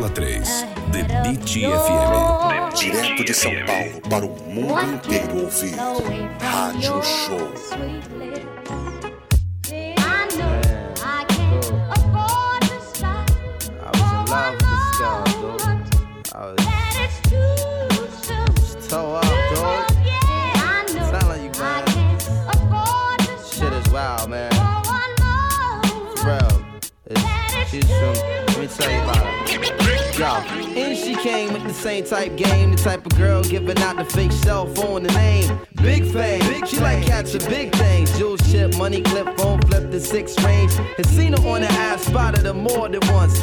99,3 The Beat FM. Direto de São Paulo para o mundo inteiro ouvir. Rádio Show. I was in love with this girl, dude. I was toe up, dude. Telling you, man. Shit is wild, man. For real. It's, she's from, let me tell you about her. Yo, and she came with the same type game, the type of girl giving out the fake cell phone, the name. Big fame, she like catching big things. Jewel chip, money clip, phone flip, the six range. And seen her on the ass, spotted her more than once.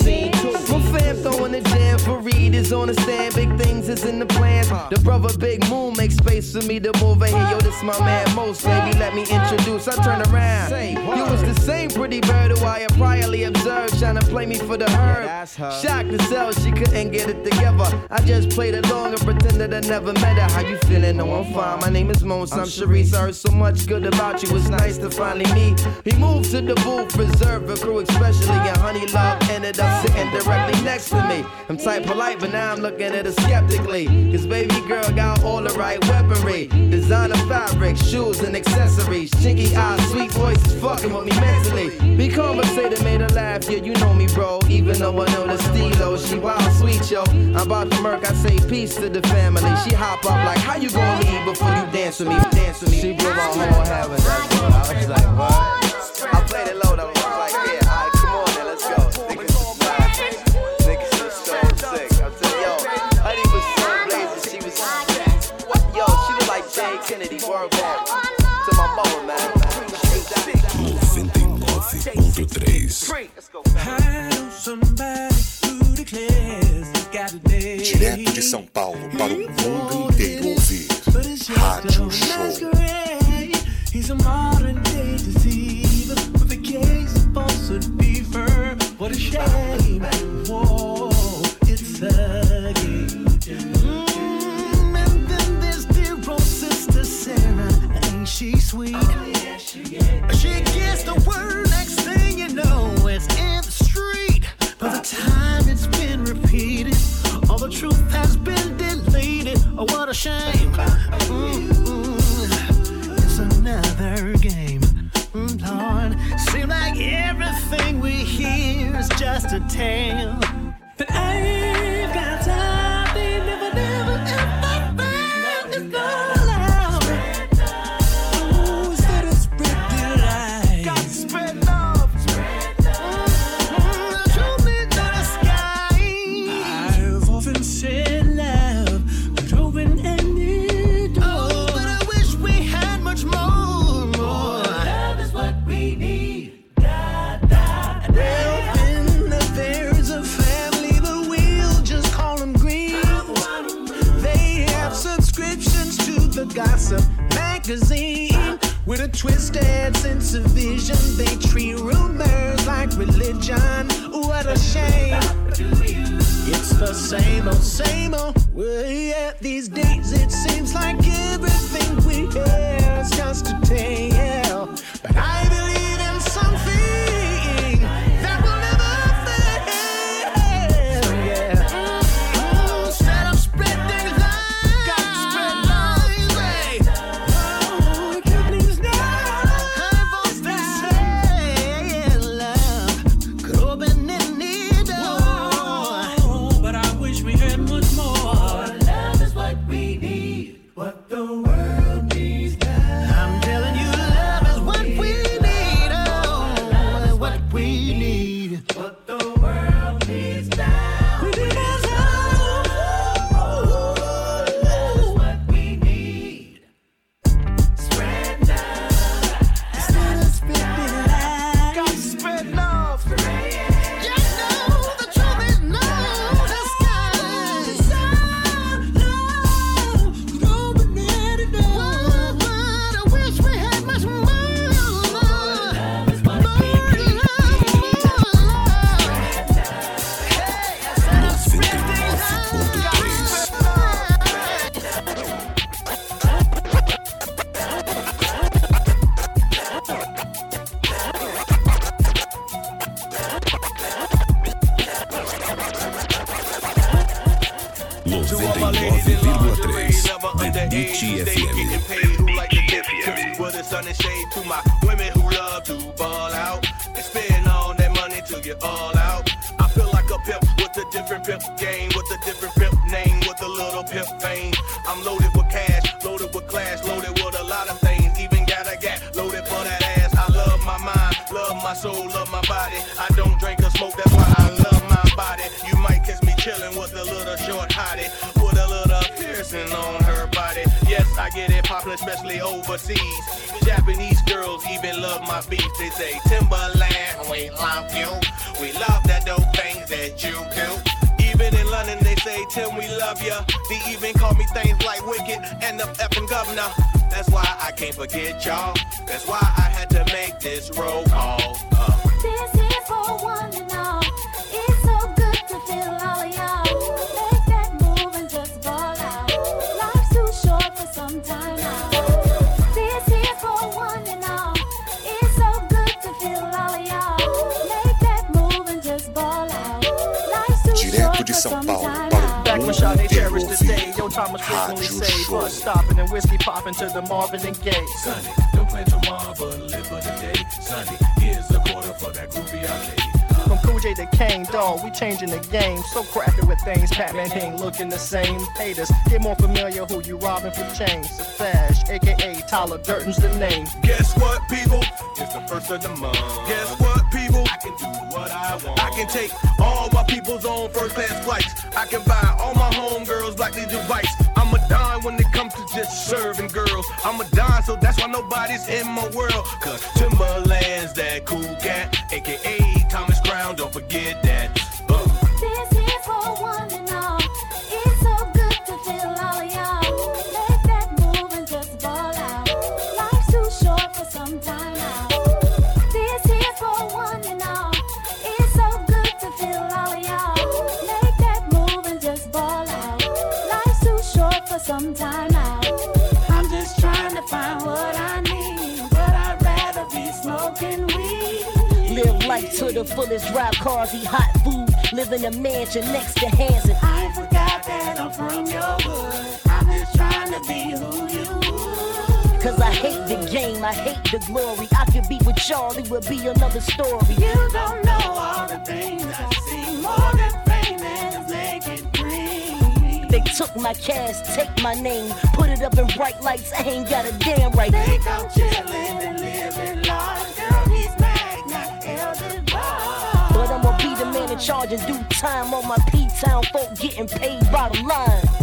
Fam throwing the jam for Reed is on the stand. Big things is in the plans. The brother Big Moon makes space for me to move in here. Yo, this my man Most, baby. Let me introduce. I turn around. You was the same pretty bird who I had priorly observed, trying to play me for the herb. Shocked to sell, she couldn't get it together. I just played along and pretended I never met her. How you feeling? No, I'm fine. My name is Mos. I'm Sharice. I heard so much good about you. It's nice to finally meet. He moved to the booth, preserve a crew, especially and Honey Love ended up sitting directly next to me. I'm type polite, but now I'm looking at her skeptically. Cause baby girl got all the right weaponry. Designer fabric, shoes and accessories. Chinky eyes, sweet voice is fucking with me mentally. Be conversated, made her laugh. Yeah, you know me, bro. Even though I know the stilo, she wild sweet, yo. I'm about to murk, I say peace to the family. She hop up like, how you gonna leave before you dance with me? Dance with me. She blew my whole heaven. I was like, what? I played it low though. I was like, yeah, Kennedy. Word back to my mama, man. She was that. 99,3 Direto de São Paulo para o mundo inteiro ouvir. Rádio Show. He's a modern day deceiver with a case of falsehood beaver. What a shame. a shame. Mm-mm. It's another game. Mm-hmm. Mm, Lord, seems like everything we hear is just a tale. get it poppin', especially overseas. Japanese girls even love my beats. They say Timbaland, we love you. We love that dope things that you do. Even in London, they say Tim, we love ya. They even call me things like wicked and the effing governor. That's why I can't forget y'all. That's why I had to make this roll call. Uh. This is for one and all. a shot they cherish today. Yo, is frequently saved. fun stopping and whiskey popping to the Marvin and Gaye. Sunday, don't play tomorrow, but live for today. Sunday, here's a quarter for that groovy I from Cool J to Kane, dog, we changing the game. So crafted with things, Batman ain't looking the same. Haters, get more familiar who you robbing for change. The Fash, aka Tyler Durden's the name. Guess what, people? It's the first of the month. Guess what, people? I can do what I want. I can take all my peoples own first class flights. I can buy all my homegirls like the device. I'm a die when it comes to just serving girls. I'm a die, so that's why nobody's in my world. Cause Timbaland's that cool cat, aka Thomas Crown, don't forget that. the fullest, ride cars, eat hot food, live in a mansion next to Hanson. I forgot that I'm from your hood. I'm just trying to be who you would. Cause I hate the game, I hate the glory. I could be with y'all, it would be another story. You don't know all the things I see, more than fame and naked. They took my cash, take my name, put it up in bright lights. I ain't got a damn right. Think I'm chillin' and living life. charge in due time. on my P-Town folk getting paid by the line.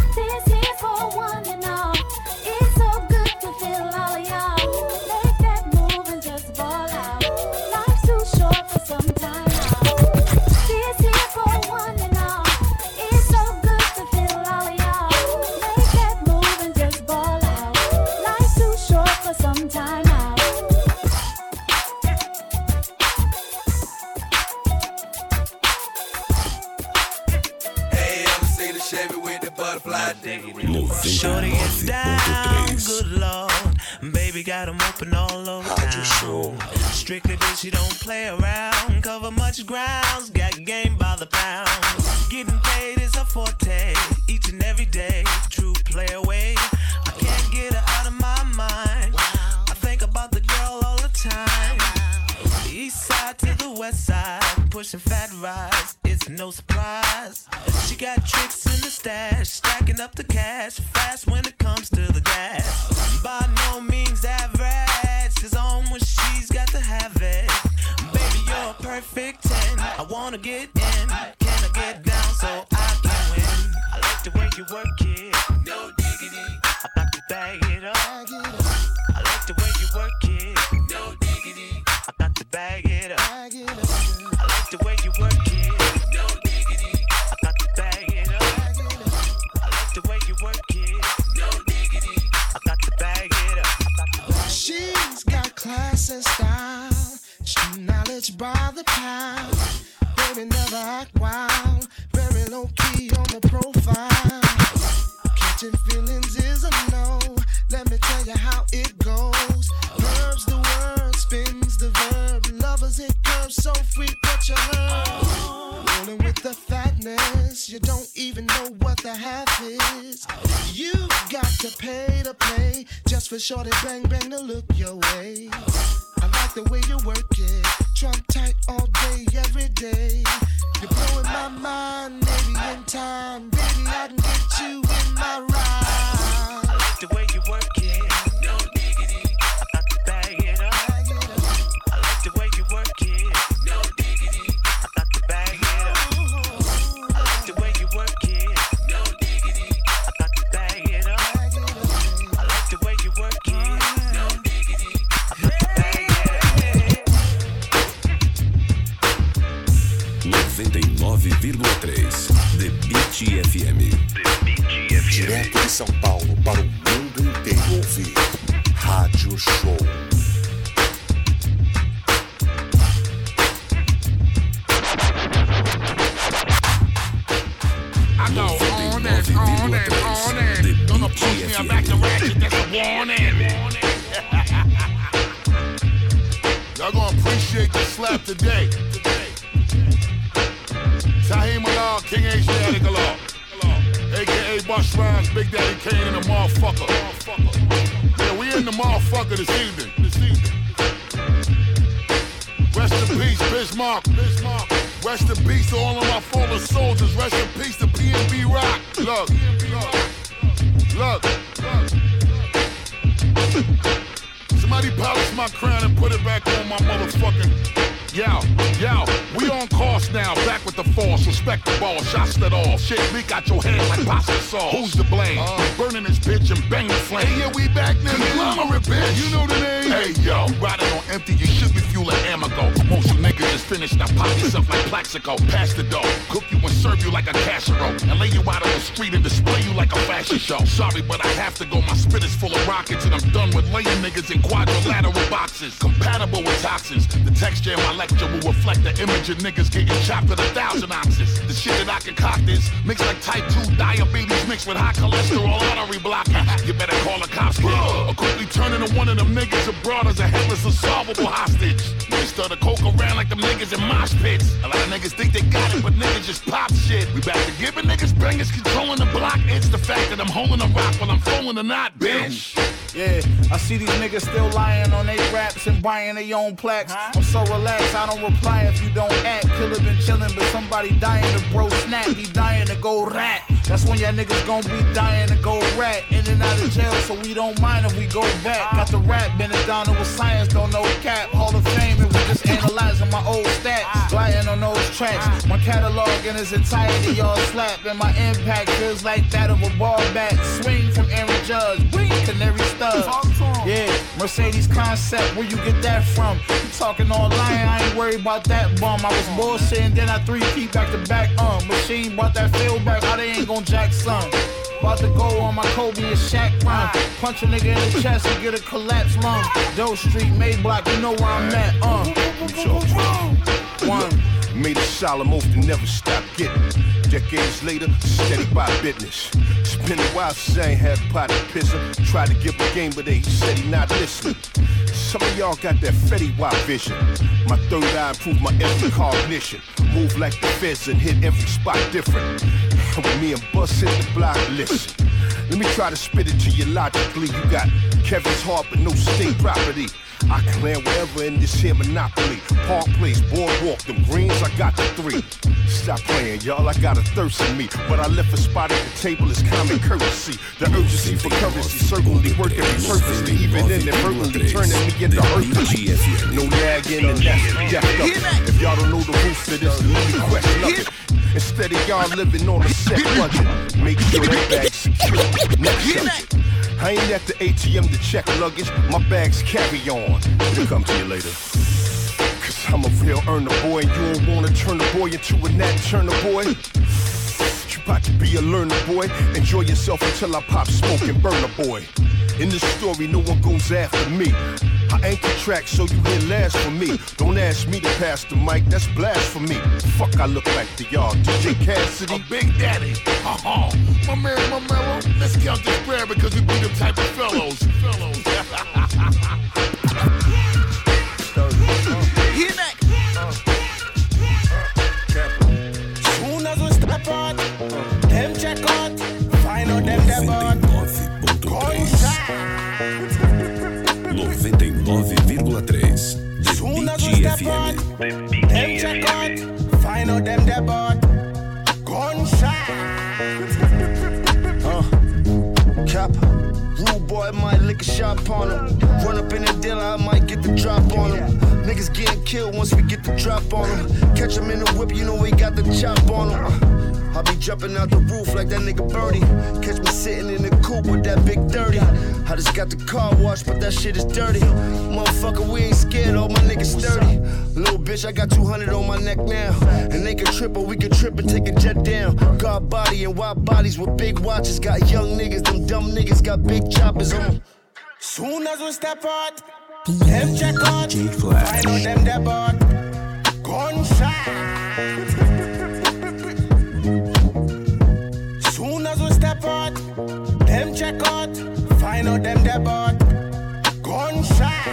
Shorty is down, good lord. Baby got them open all over town. Strictly bitch, she don't play around. Cover much grounds, got game by the pound. Getting paid is a forte, each and every day. True play away. I can't get her out of my mind. I think about the girl all the time. East side to the west side, pushing fat rides it's no surprise. She got tricks in the stash, stacking up the cash fast when it comes to the gas. By no means average, is on when she's got to have it. Baby, you're a perfect 10. I wanna get in. Shorty bang bang the look your. Image of niggas getting chopped at a thousand ounces. The shit that I concoct is mixed like type 2 diabetes mixed with high cholesterol artery blockage. You better call the cops, kid. Or quickly turn into one of them niggas abroad as a helpless, unsolvable hostage. They start to coke around like them niggas in mosh pits. A lot of niggas think they got it, but niggas just pop shit. We back to giving niggas bangers controlling the block. It's the fact that I'm holding a rock while I'm falling the knot, bitch. Yeah, I see these niggas still lying on they raps and buying their own plaques. I'm so relaxed, I don't reply if you don't act. Killer been chillin', but somebody dying to bro snap. He dying to go rat. That's when y'all niggas gon' be dying to go rat. In and out of jail, so we don't mind if we go back. Got the rap, been it down with science, don't know cap. Hall of Fame, analyzing my old stats. Gliding on those tracks. My catalog in its entirety, y'all slap. And my impact feels like that of a ball bat. Swing from Aaron Judge, bring canary stud. Yeah, Mercedes concept, where you get that from? You talking online, I ain't worried about that bum. I was bullshitting, then I three peat back to back. Uh, machine brought that feel back, how they ain't gon' jack some. About to go on my Kobe and Shaq run. Punch a nigga in the chest and get a collapsed lung. Doe Street, Mayblock, you know where I'm at. Uh, one. Made a solemn oath to never stop getting. Decades later, steady by business. It's been a while since I ain't had pot and pisser. Tried to give a game, but they said he not listening. Some of y'all got that Fetty Wap vision. My third eye improved my every cognition. Move like the feds and hit every spot different. And when me and Bus hit the block, listen. Let me try to spit it to you logically. You got Kevin's heart, but no state property. I land wherever in this here monopoly. Park Place, Boardwalk, them greens, I got the three. Stop playing, y'all, I got a thirst in me. But I left a spot at the table is common courtesy. The urgency for currency, certainly working purposely. Even inadvertently turning me into earthly. No nagging, and that's death. If y'all don't know the roots to this, let me question it. Instead of y'all living on a set budget, make sure that bag's secure. Next. I ain't at the ATM to check luggage. My bags carry on. It'll come to you later. Cause I'm a real earner boy, and you don't wanna turn the boy into a nat turner boy. You about to be a learner boy. Enjoy yourself until I pop smoke and burn a boy. In this story, no one goes after me. I anchor track so you hear last for me. Don't ask me to pass the mic, that's blasphemy. Fuck, I look like to y'all. DJ Cassidy. A Big Daddy. Uh-huh. My man, my mellow. Let's count this prayer because we be the type of fellows. Fellows. 99,3 The Soon as we step FM. them check out, find out them out. Gunshot. Uh, cap. Rude boy might lick a shot on him. Run up in the dealer, I might get the drop on him. Niggas getting killed once we get the drop on him. Catch him in the whip, you know we got the chop on him. Uh, I be jumping out the roof like that nigga Birdie. Catch me sitting in the coupe with that big 30. I just got the car washed, but that shit is dirty. Motherfucker, we ain't scared, all my niggas sturdy. Little bitch, I got 200 on my neck now. And they can trip or we can trip and take a jet down. God body and wide bodies with big watches. Got young niggas, them dumb niggas got big choppers on 'em. Soon as we step out, them check out, find out them that bought. Check out, find out them that bought. Gunshot.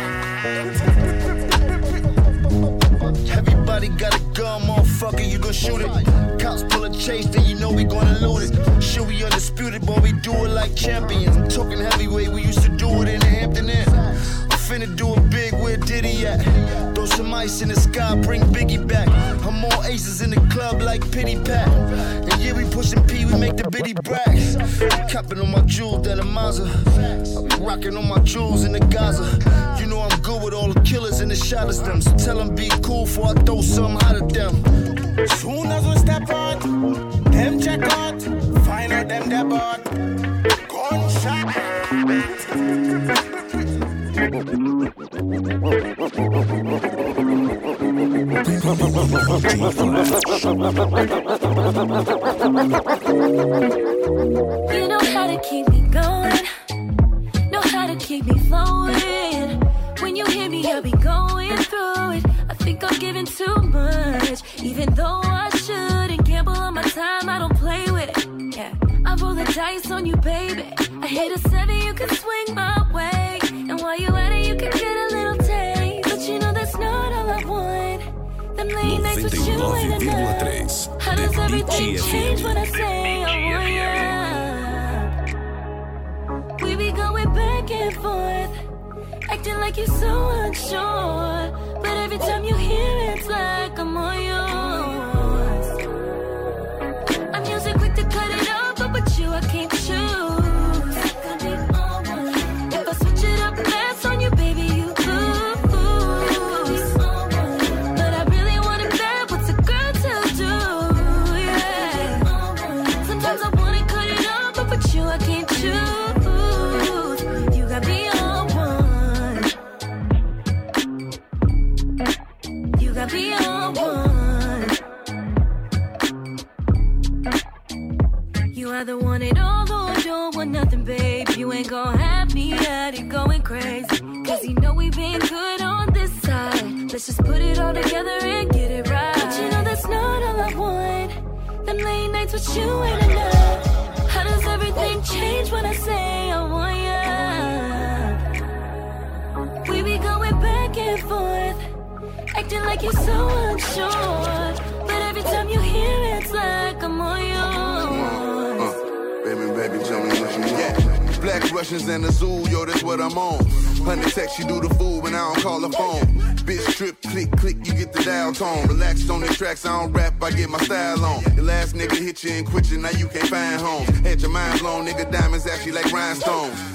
Everybody got a gun, motherfucker, you gon' shoot it. Cops pull a chase, then you know we gonna loot it. Shit, we undisputed, but we do it like champions. I'm talking heavyweight, we used to do it in the Hampton Inn. Finna do it big, where Diddy at? Throw some ice in the sky, bring Biggie back. I'm more aces in the club like Pity Pat. And yeah, we pushing P, we make the bitty bracks. Copping on my jewels, that a Mazda. I be rocking on my jewels in the Gaza. You know I'm good with all the killers and the shotters them. So tell them be cool before I throw something hot at them. Soon as we step out, them check out, find out them that bought. Dice on you, baby. I hit a seven, you can swing my way. 99,3 How does The everything Beat change when I GFM. say I want ya? We be going back and forth, acting like you're so unsure. But every time you hear it, it's like I'm yours. You either want it all or don't want nothing, babe. You ain't gonna have me at it going crazy. Cause you know we've been good on this side. Let's just put it all together and get it right. But you know that's not all I want. Them late nights with you ain't enough. How does everything change when I say I want ya? We be going back and forth, acting like you're so unsure. But every time you hear it, it's like I'm all yours. Black Russians and zoo, yo, that's what I'm on. Honey text, you do the fool when I don't call the phone. Bitch strip, click, click, you get the dial tone. Relaxed on the tracks, I don't rap, I get my style on. The last nigga hit you and quit you, now you can't find home. Had your mind blown, nigga, diamonds actually like rhinestones.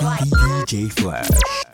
DJ Flash.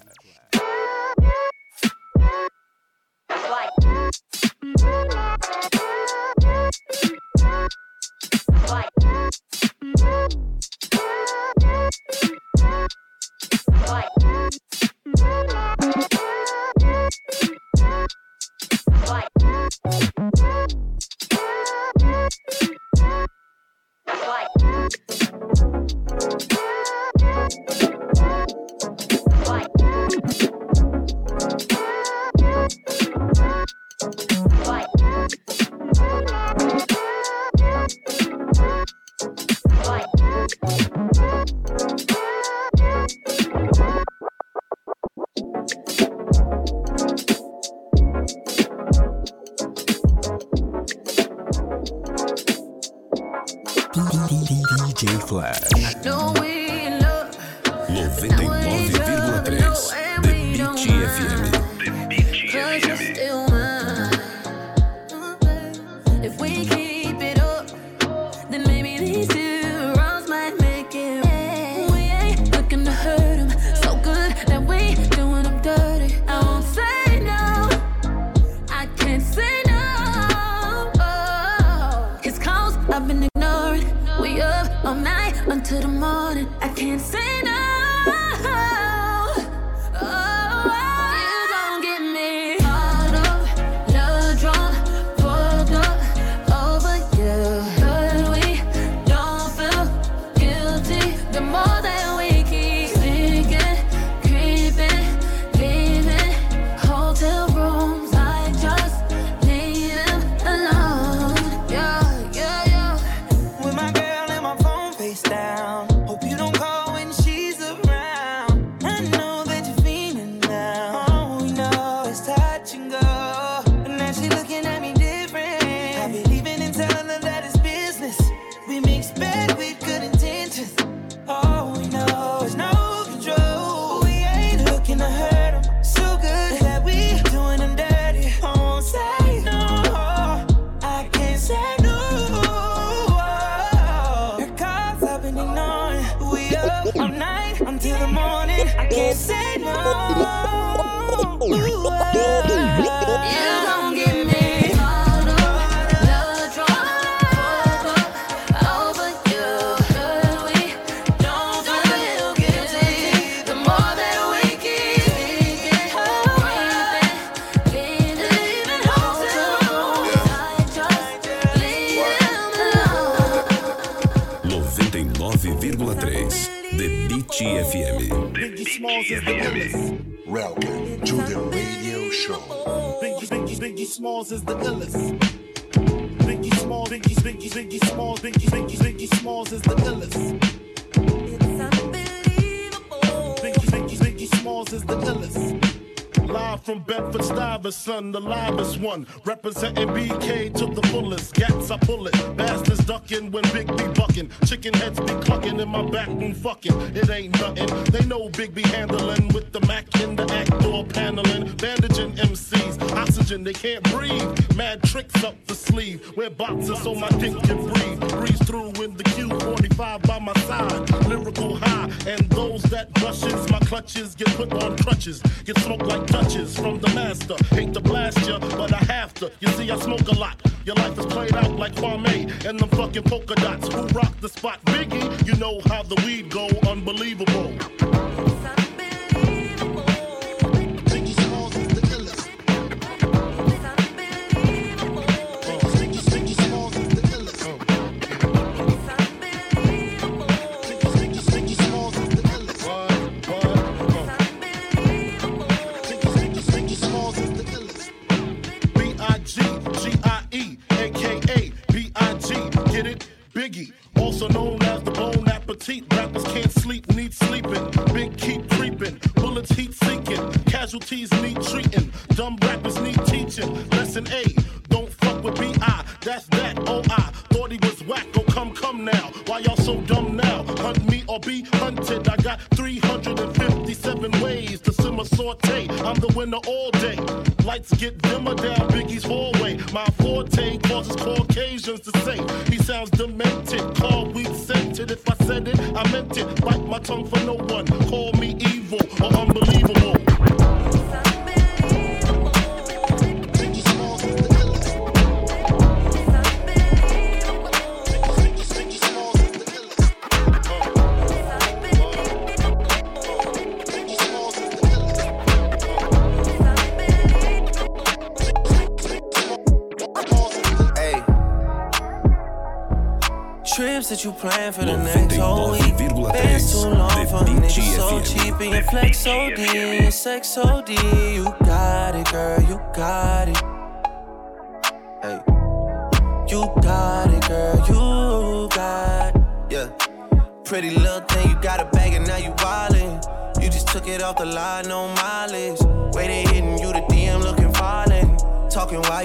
one, representing BK. be clucking in my back room fucking. It ain't nothing. They know Big B handling with the Mac in the act door paneling, bandaging MCs. Oxygen they can't breathe. Mad tricks up the sleeve. Wear boxes so my dick can breathe. Breeze through in the Q45 by my side. Lyrical high. And those that brushes my clutches get put on crutches. Get smoked like touches from the master. Hate to blast ya, but I have to. You see, I smoke a lot. Your life is played out like Kwame and the fucking polka dots. Who rock the spot? Biggie. You know how the weed go, unbelievable. Lights get dimmer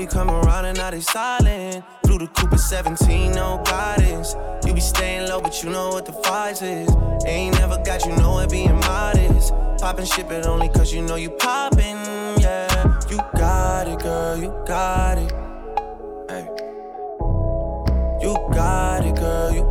you come around and now they silent. Through the Cooper 17, no guidance. You be staying low, but you know what the price is. Ain't never got you know it being modest. Poppin' ship it only cause you know you poppin', yeah. You got it, girl, you got it. Hey. You got it, girl, you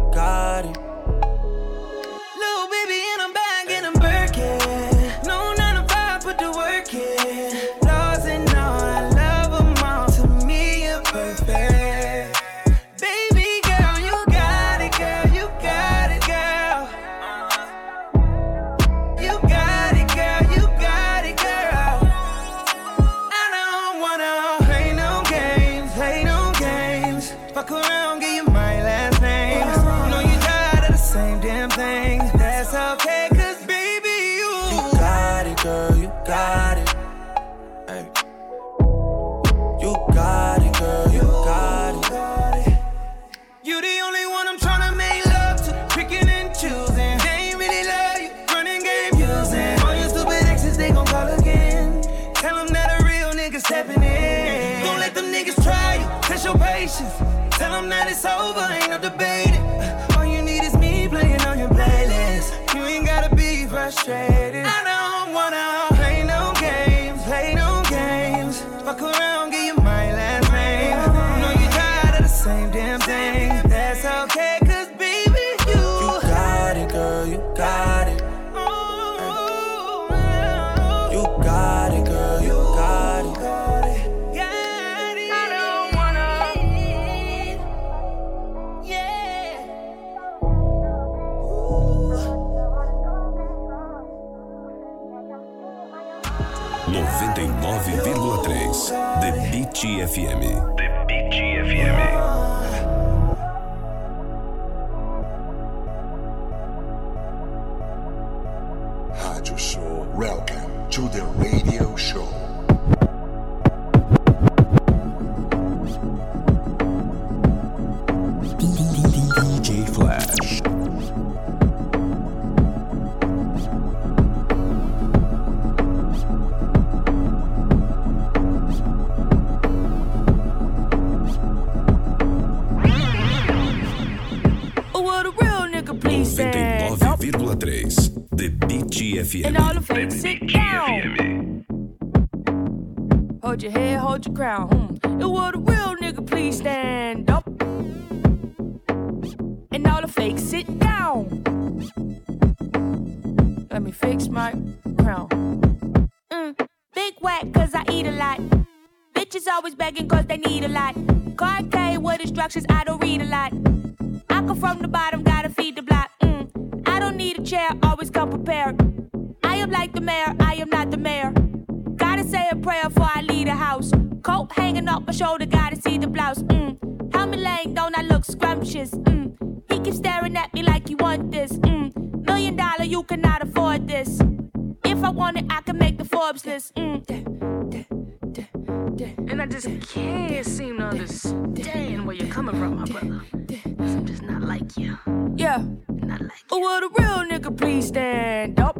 patience. Tell them that it's over, ain't no debating. And all the fakes sit down. Hold your head, hold your crown. Hmm. And what a real nigga, please stand up. And all the fakes sit down. Let me fix my crown. Mm. Big whack, cause I eat a lot. Bitches always begging cause they need a lot. Card K with instructions, I don't read a lot. I come from the bottom, gotta feed the block. Mm. I don't need a chair, always come prepared. I am like the mayor, I am not the mayor. Gotta say a prayer before I leave the house. Coat hanging off my shoulder, gotta see the blouse. Mm. Helmet laying, don't I look scrumptious? Mm. He keeps staring at me like you want this. Mm. Million dollar, you cannot afford this. If I want it, I can make the Forbes list. Mm. And I just can't seem to understand where you're coming from, my brother. 'Cause I'm just not like you. Yeah. Not like Oh, will the real nigga please stand up?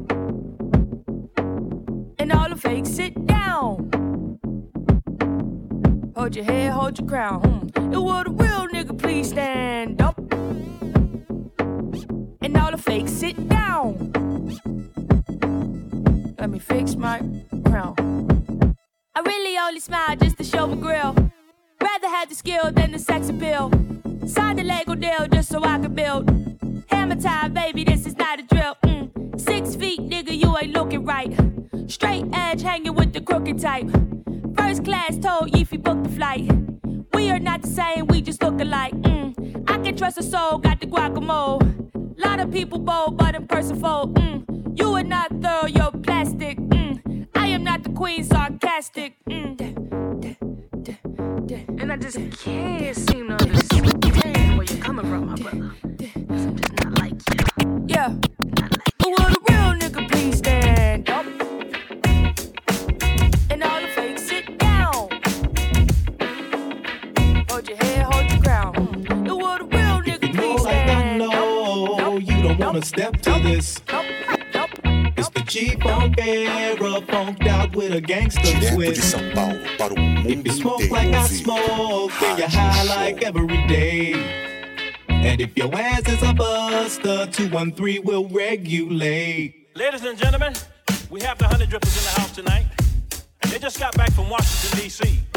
And all the fakes sit down. Hold your head, hold your crown. Hmm. And will the real nigga please stand up? And all the fakes sit down. Let me fix my crown. I really only smile just to show my grill. Rather have the skill than the sex appeal. Sign the Lego deal just so I can build. Hammer time, baby, this is not a drill. Mm. Six feet, nigga, you ain't looking right. Straight edge hanging with the crooked type. First class told you if you book the flight. We are not the same, we just look alike. Mm. I can trust a soul, got the guacamole. Lot of people bold, but in person fold. Mm. You are not thorough, you're plastic. Mm. I am not the queen, sarcastic. Mm. And I just can't seem to understand where you're coming from, my brother. 'Cause I'm just not like you. Yeah. You step to this. It's the G-Funk era, funked out with a gangster Direto twist. São Paulo para o mundo You smoke like I smoke, then you're high like every day. And if your ass is a buster, 213 will regulate. Ladies and gentlemen, we have the honey drippers in the house tonight. And they just got back from Washington, D.C.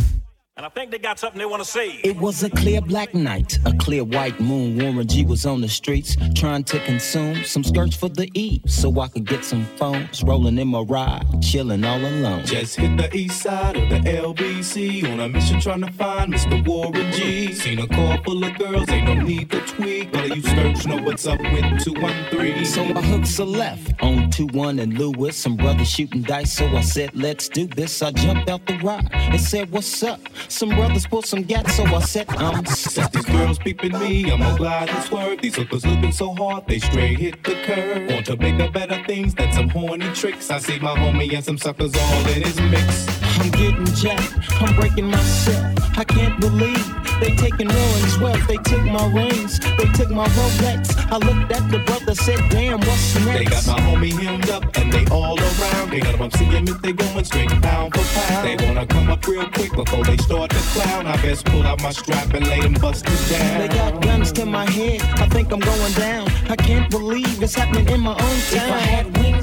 And I think they got something they want to say. It was a clear black night, a clear white moon. Warren G was on the streets trying to consume some skirts for the E so I could get some phones. Rolling in my ride, chilling all alone. Just hit the east side of the LBC on a mission trying to find Mr. Warren G. Seen a car full of girls, ain't no need to tweak. All of you skirts know what's up with 213. So I hooks a left on 2 1 and Lewis. Some brothers shooting dice, so I said, let's do this. I jumped out the ride and said, what's up? Some brothers pulled some gats, so I said, I'm stuck. These girls peeping me, I'ma glide and swerve. These hookers looking so hard, they straight hit the curve. Want to make bigger, better things than some horny tricks. I see my homie and some suckers all in his mix. I'm getting jacked, I'm breaking myself. I can't believe they taking Warren's wealth. They took my rings, they took my Rolex. I looked at the brother, said, damn, what's next? They got my homie hemmed up and they all around. They got them see him if they going straight pound for pound. They wanna come up real quick before they start to clown. I best pull out my strap and lay them busters down. They got guns to my head. I think I'm going down. I can't believe it's happening in my own town. If I had wings,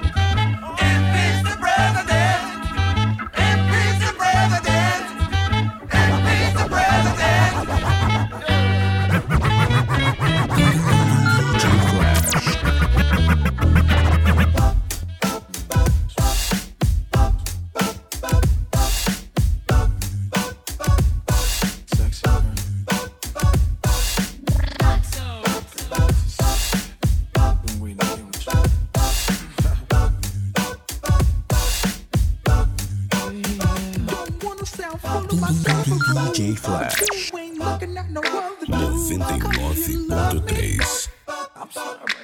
Flash 99.3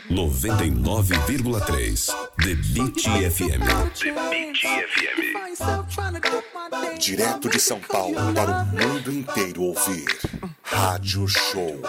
99,3 The Beat FM The Beat FM Direto de São Paulo para o mundo inteiro ouvir. Rádio Show.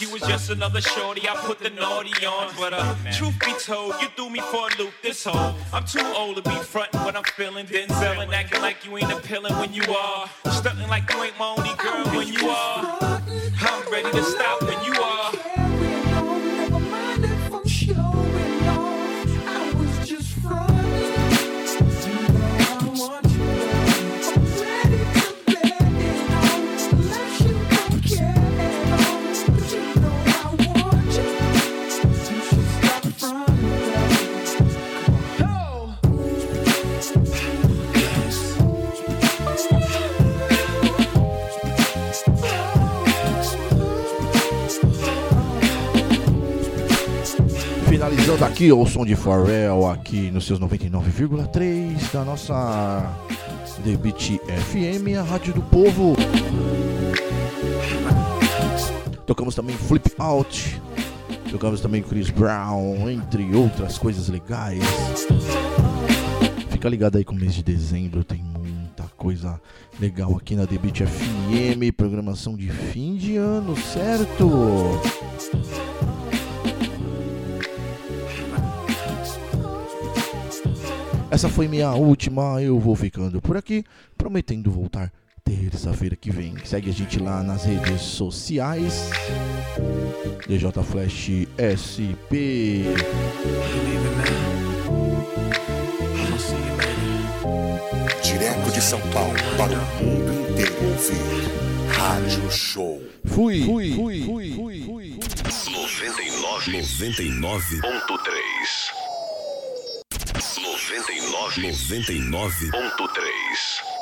You was just another shorty. I put the naughty on, but uh, truth be told, you threw me for a loop this whole. I'm too old to be frontin' what I'm feeling. Denzel and acting like you ain't appealing when you are. Stunting like you ain't my only girl when you are. I'm ready to stop when aqui o som de Pharrell aqui nos seus 99,3 da nossa Beat FM, a rádio do povo. Tocamos também Flip Out, tocamos também Chris Brown, entre outras coisas legais. Fica ligado aí com o mês de dezembro, tem muita coisa legal aqui na Beat FM, programação de fim de ano, certo? Essa foi minha última, eu vou ficando por aqui, prometendo voltar terça-feira que vem. Segue a gente lá nas redes sociais. DJ Flash SP. Direto de São Paulo para o mundo inteiro ouvir. Rádio Show. Fui, fui, fui, fui, fui, fui. 99 99.3 99 99.3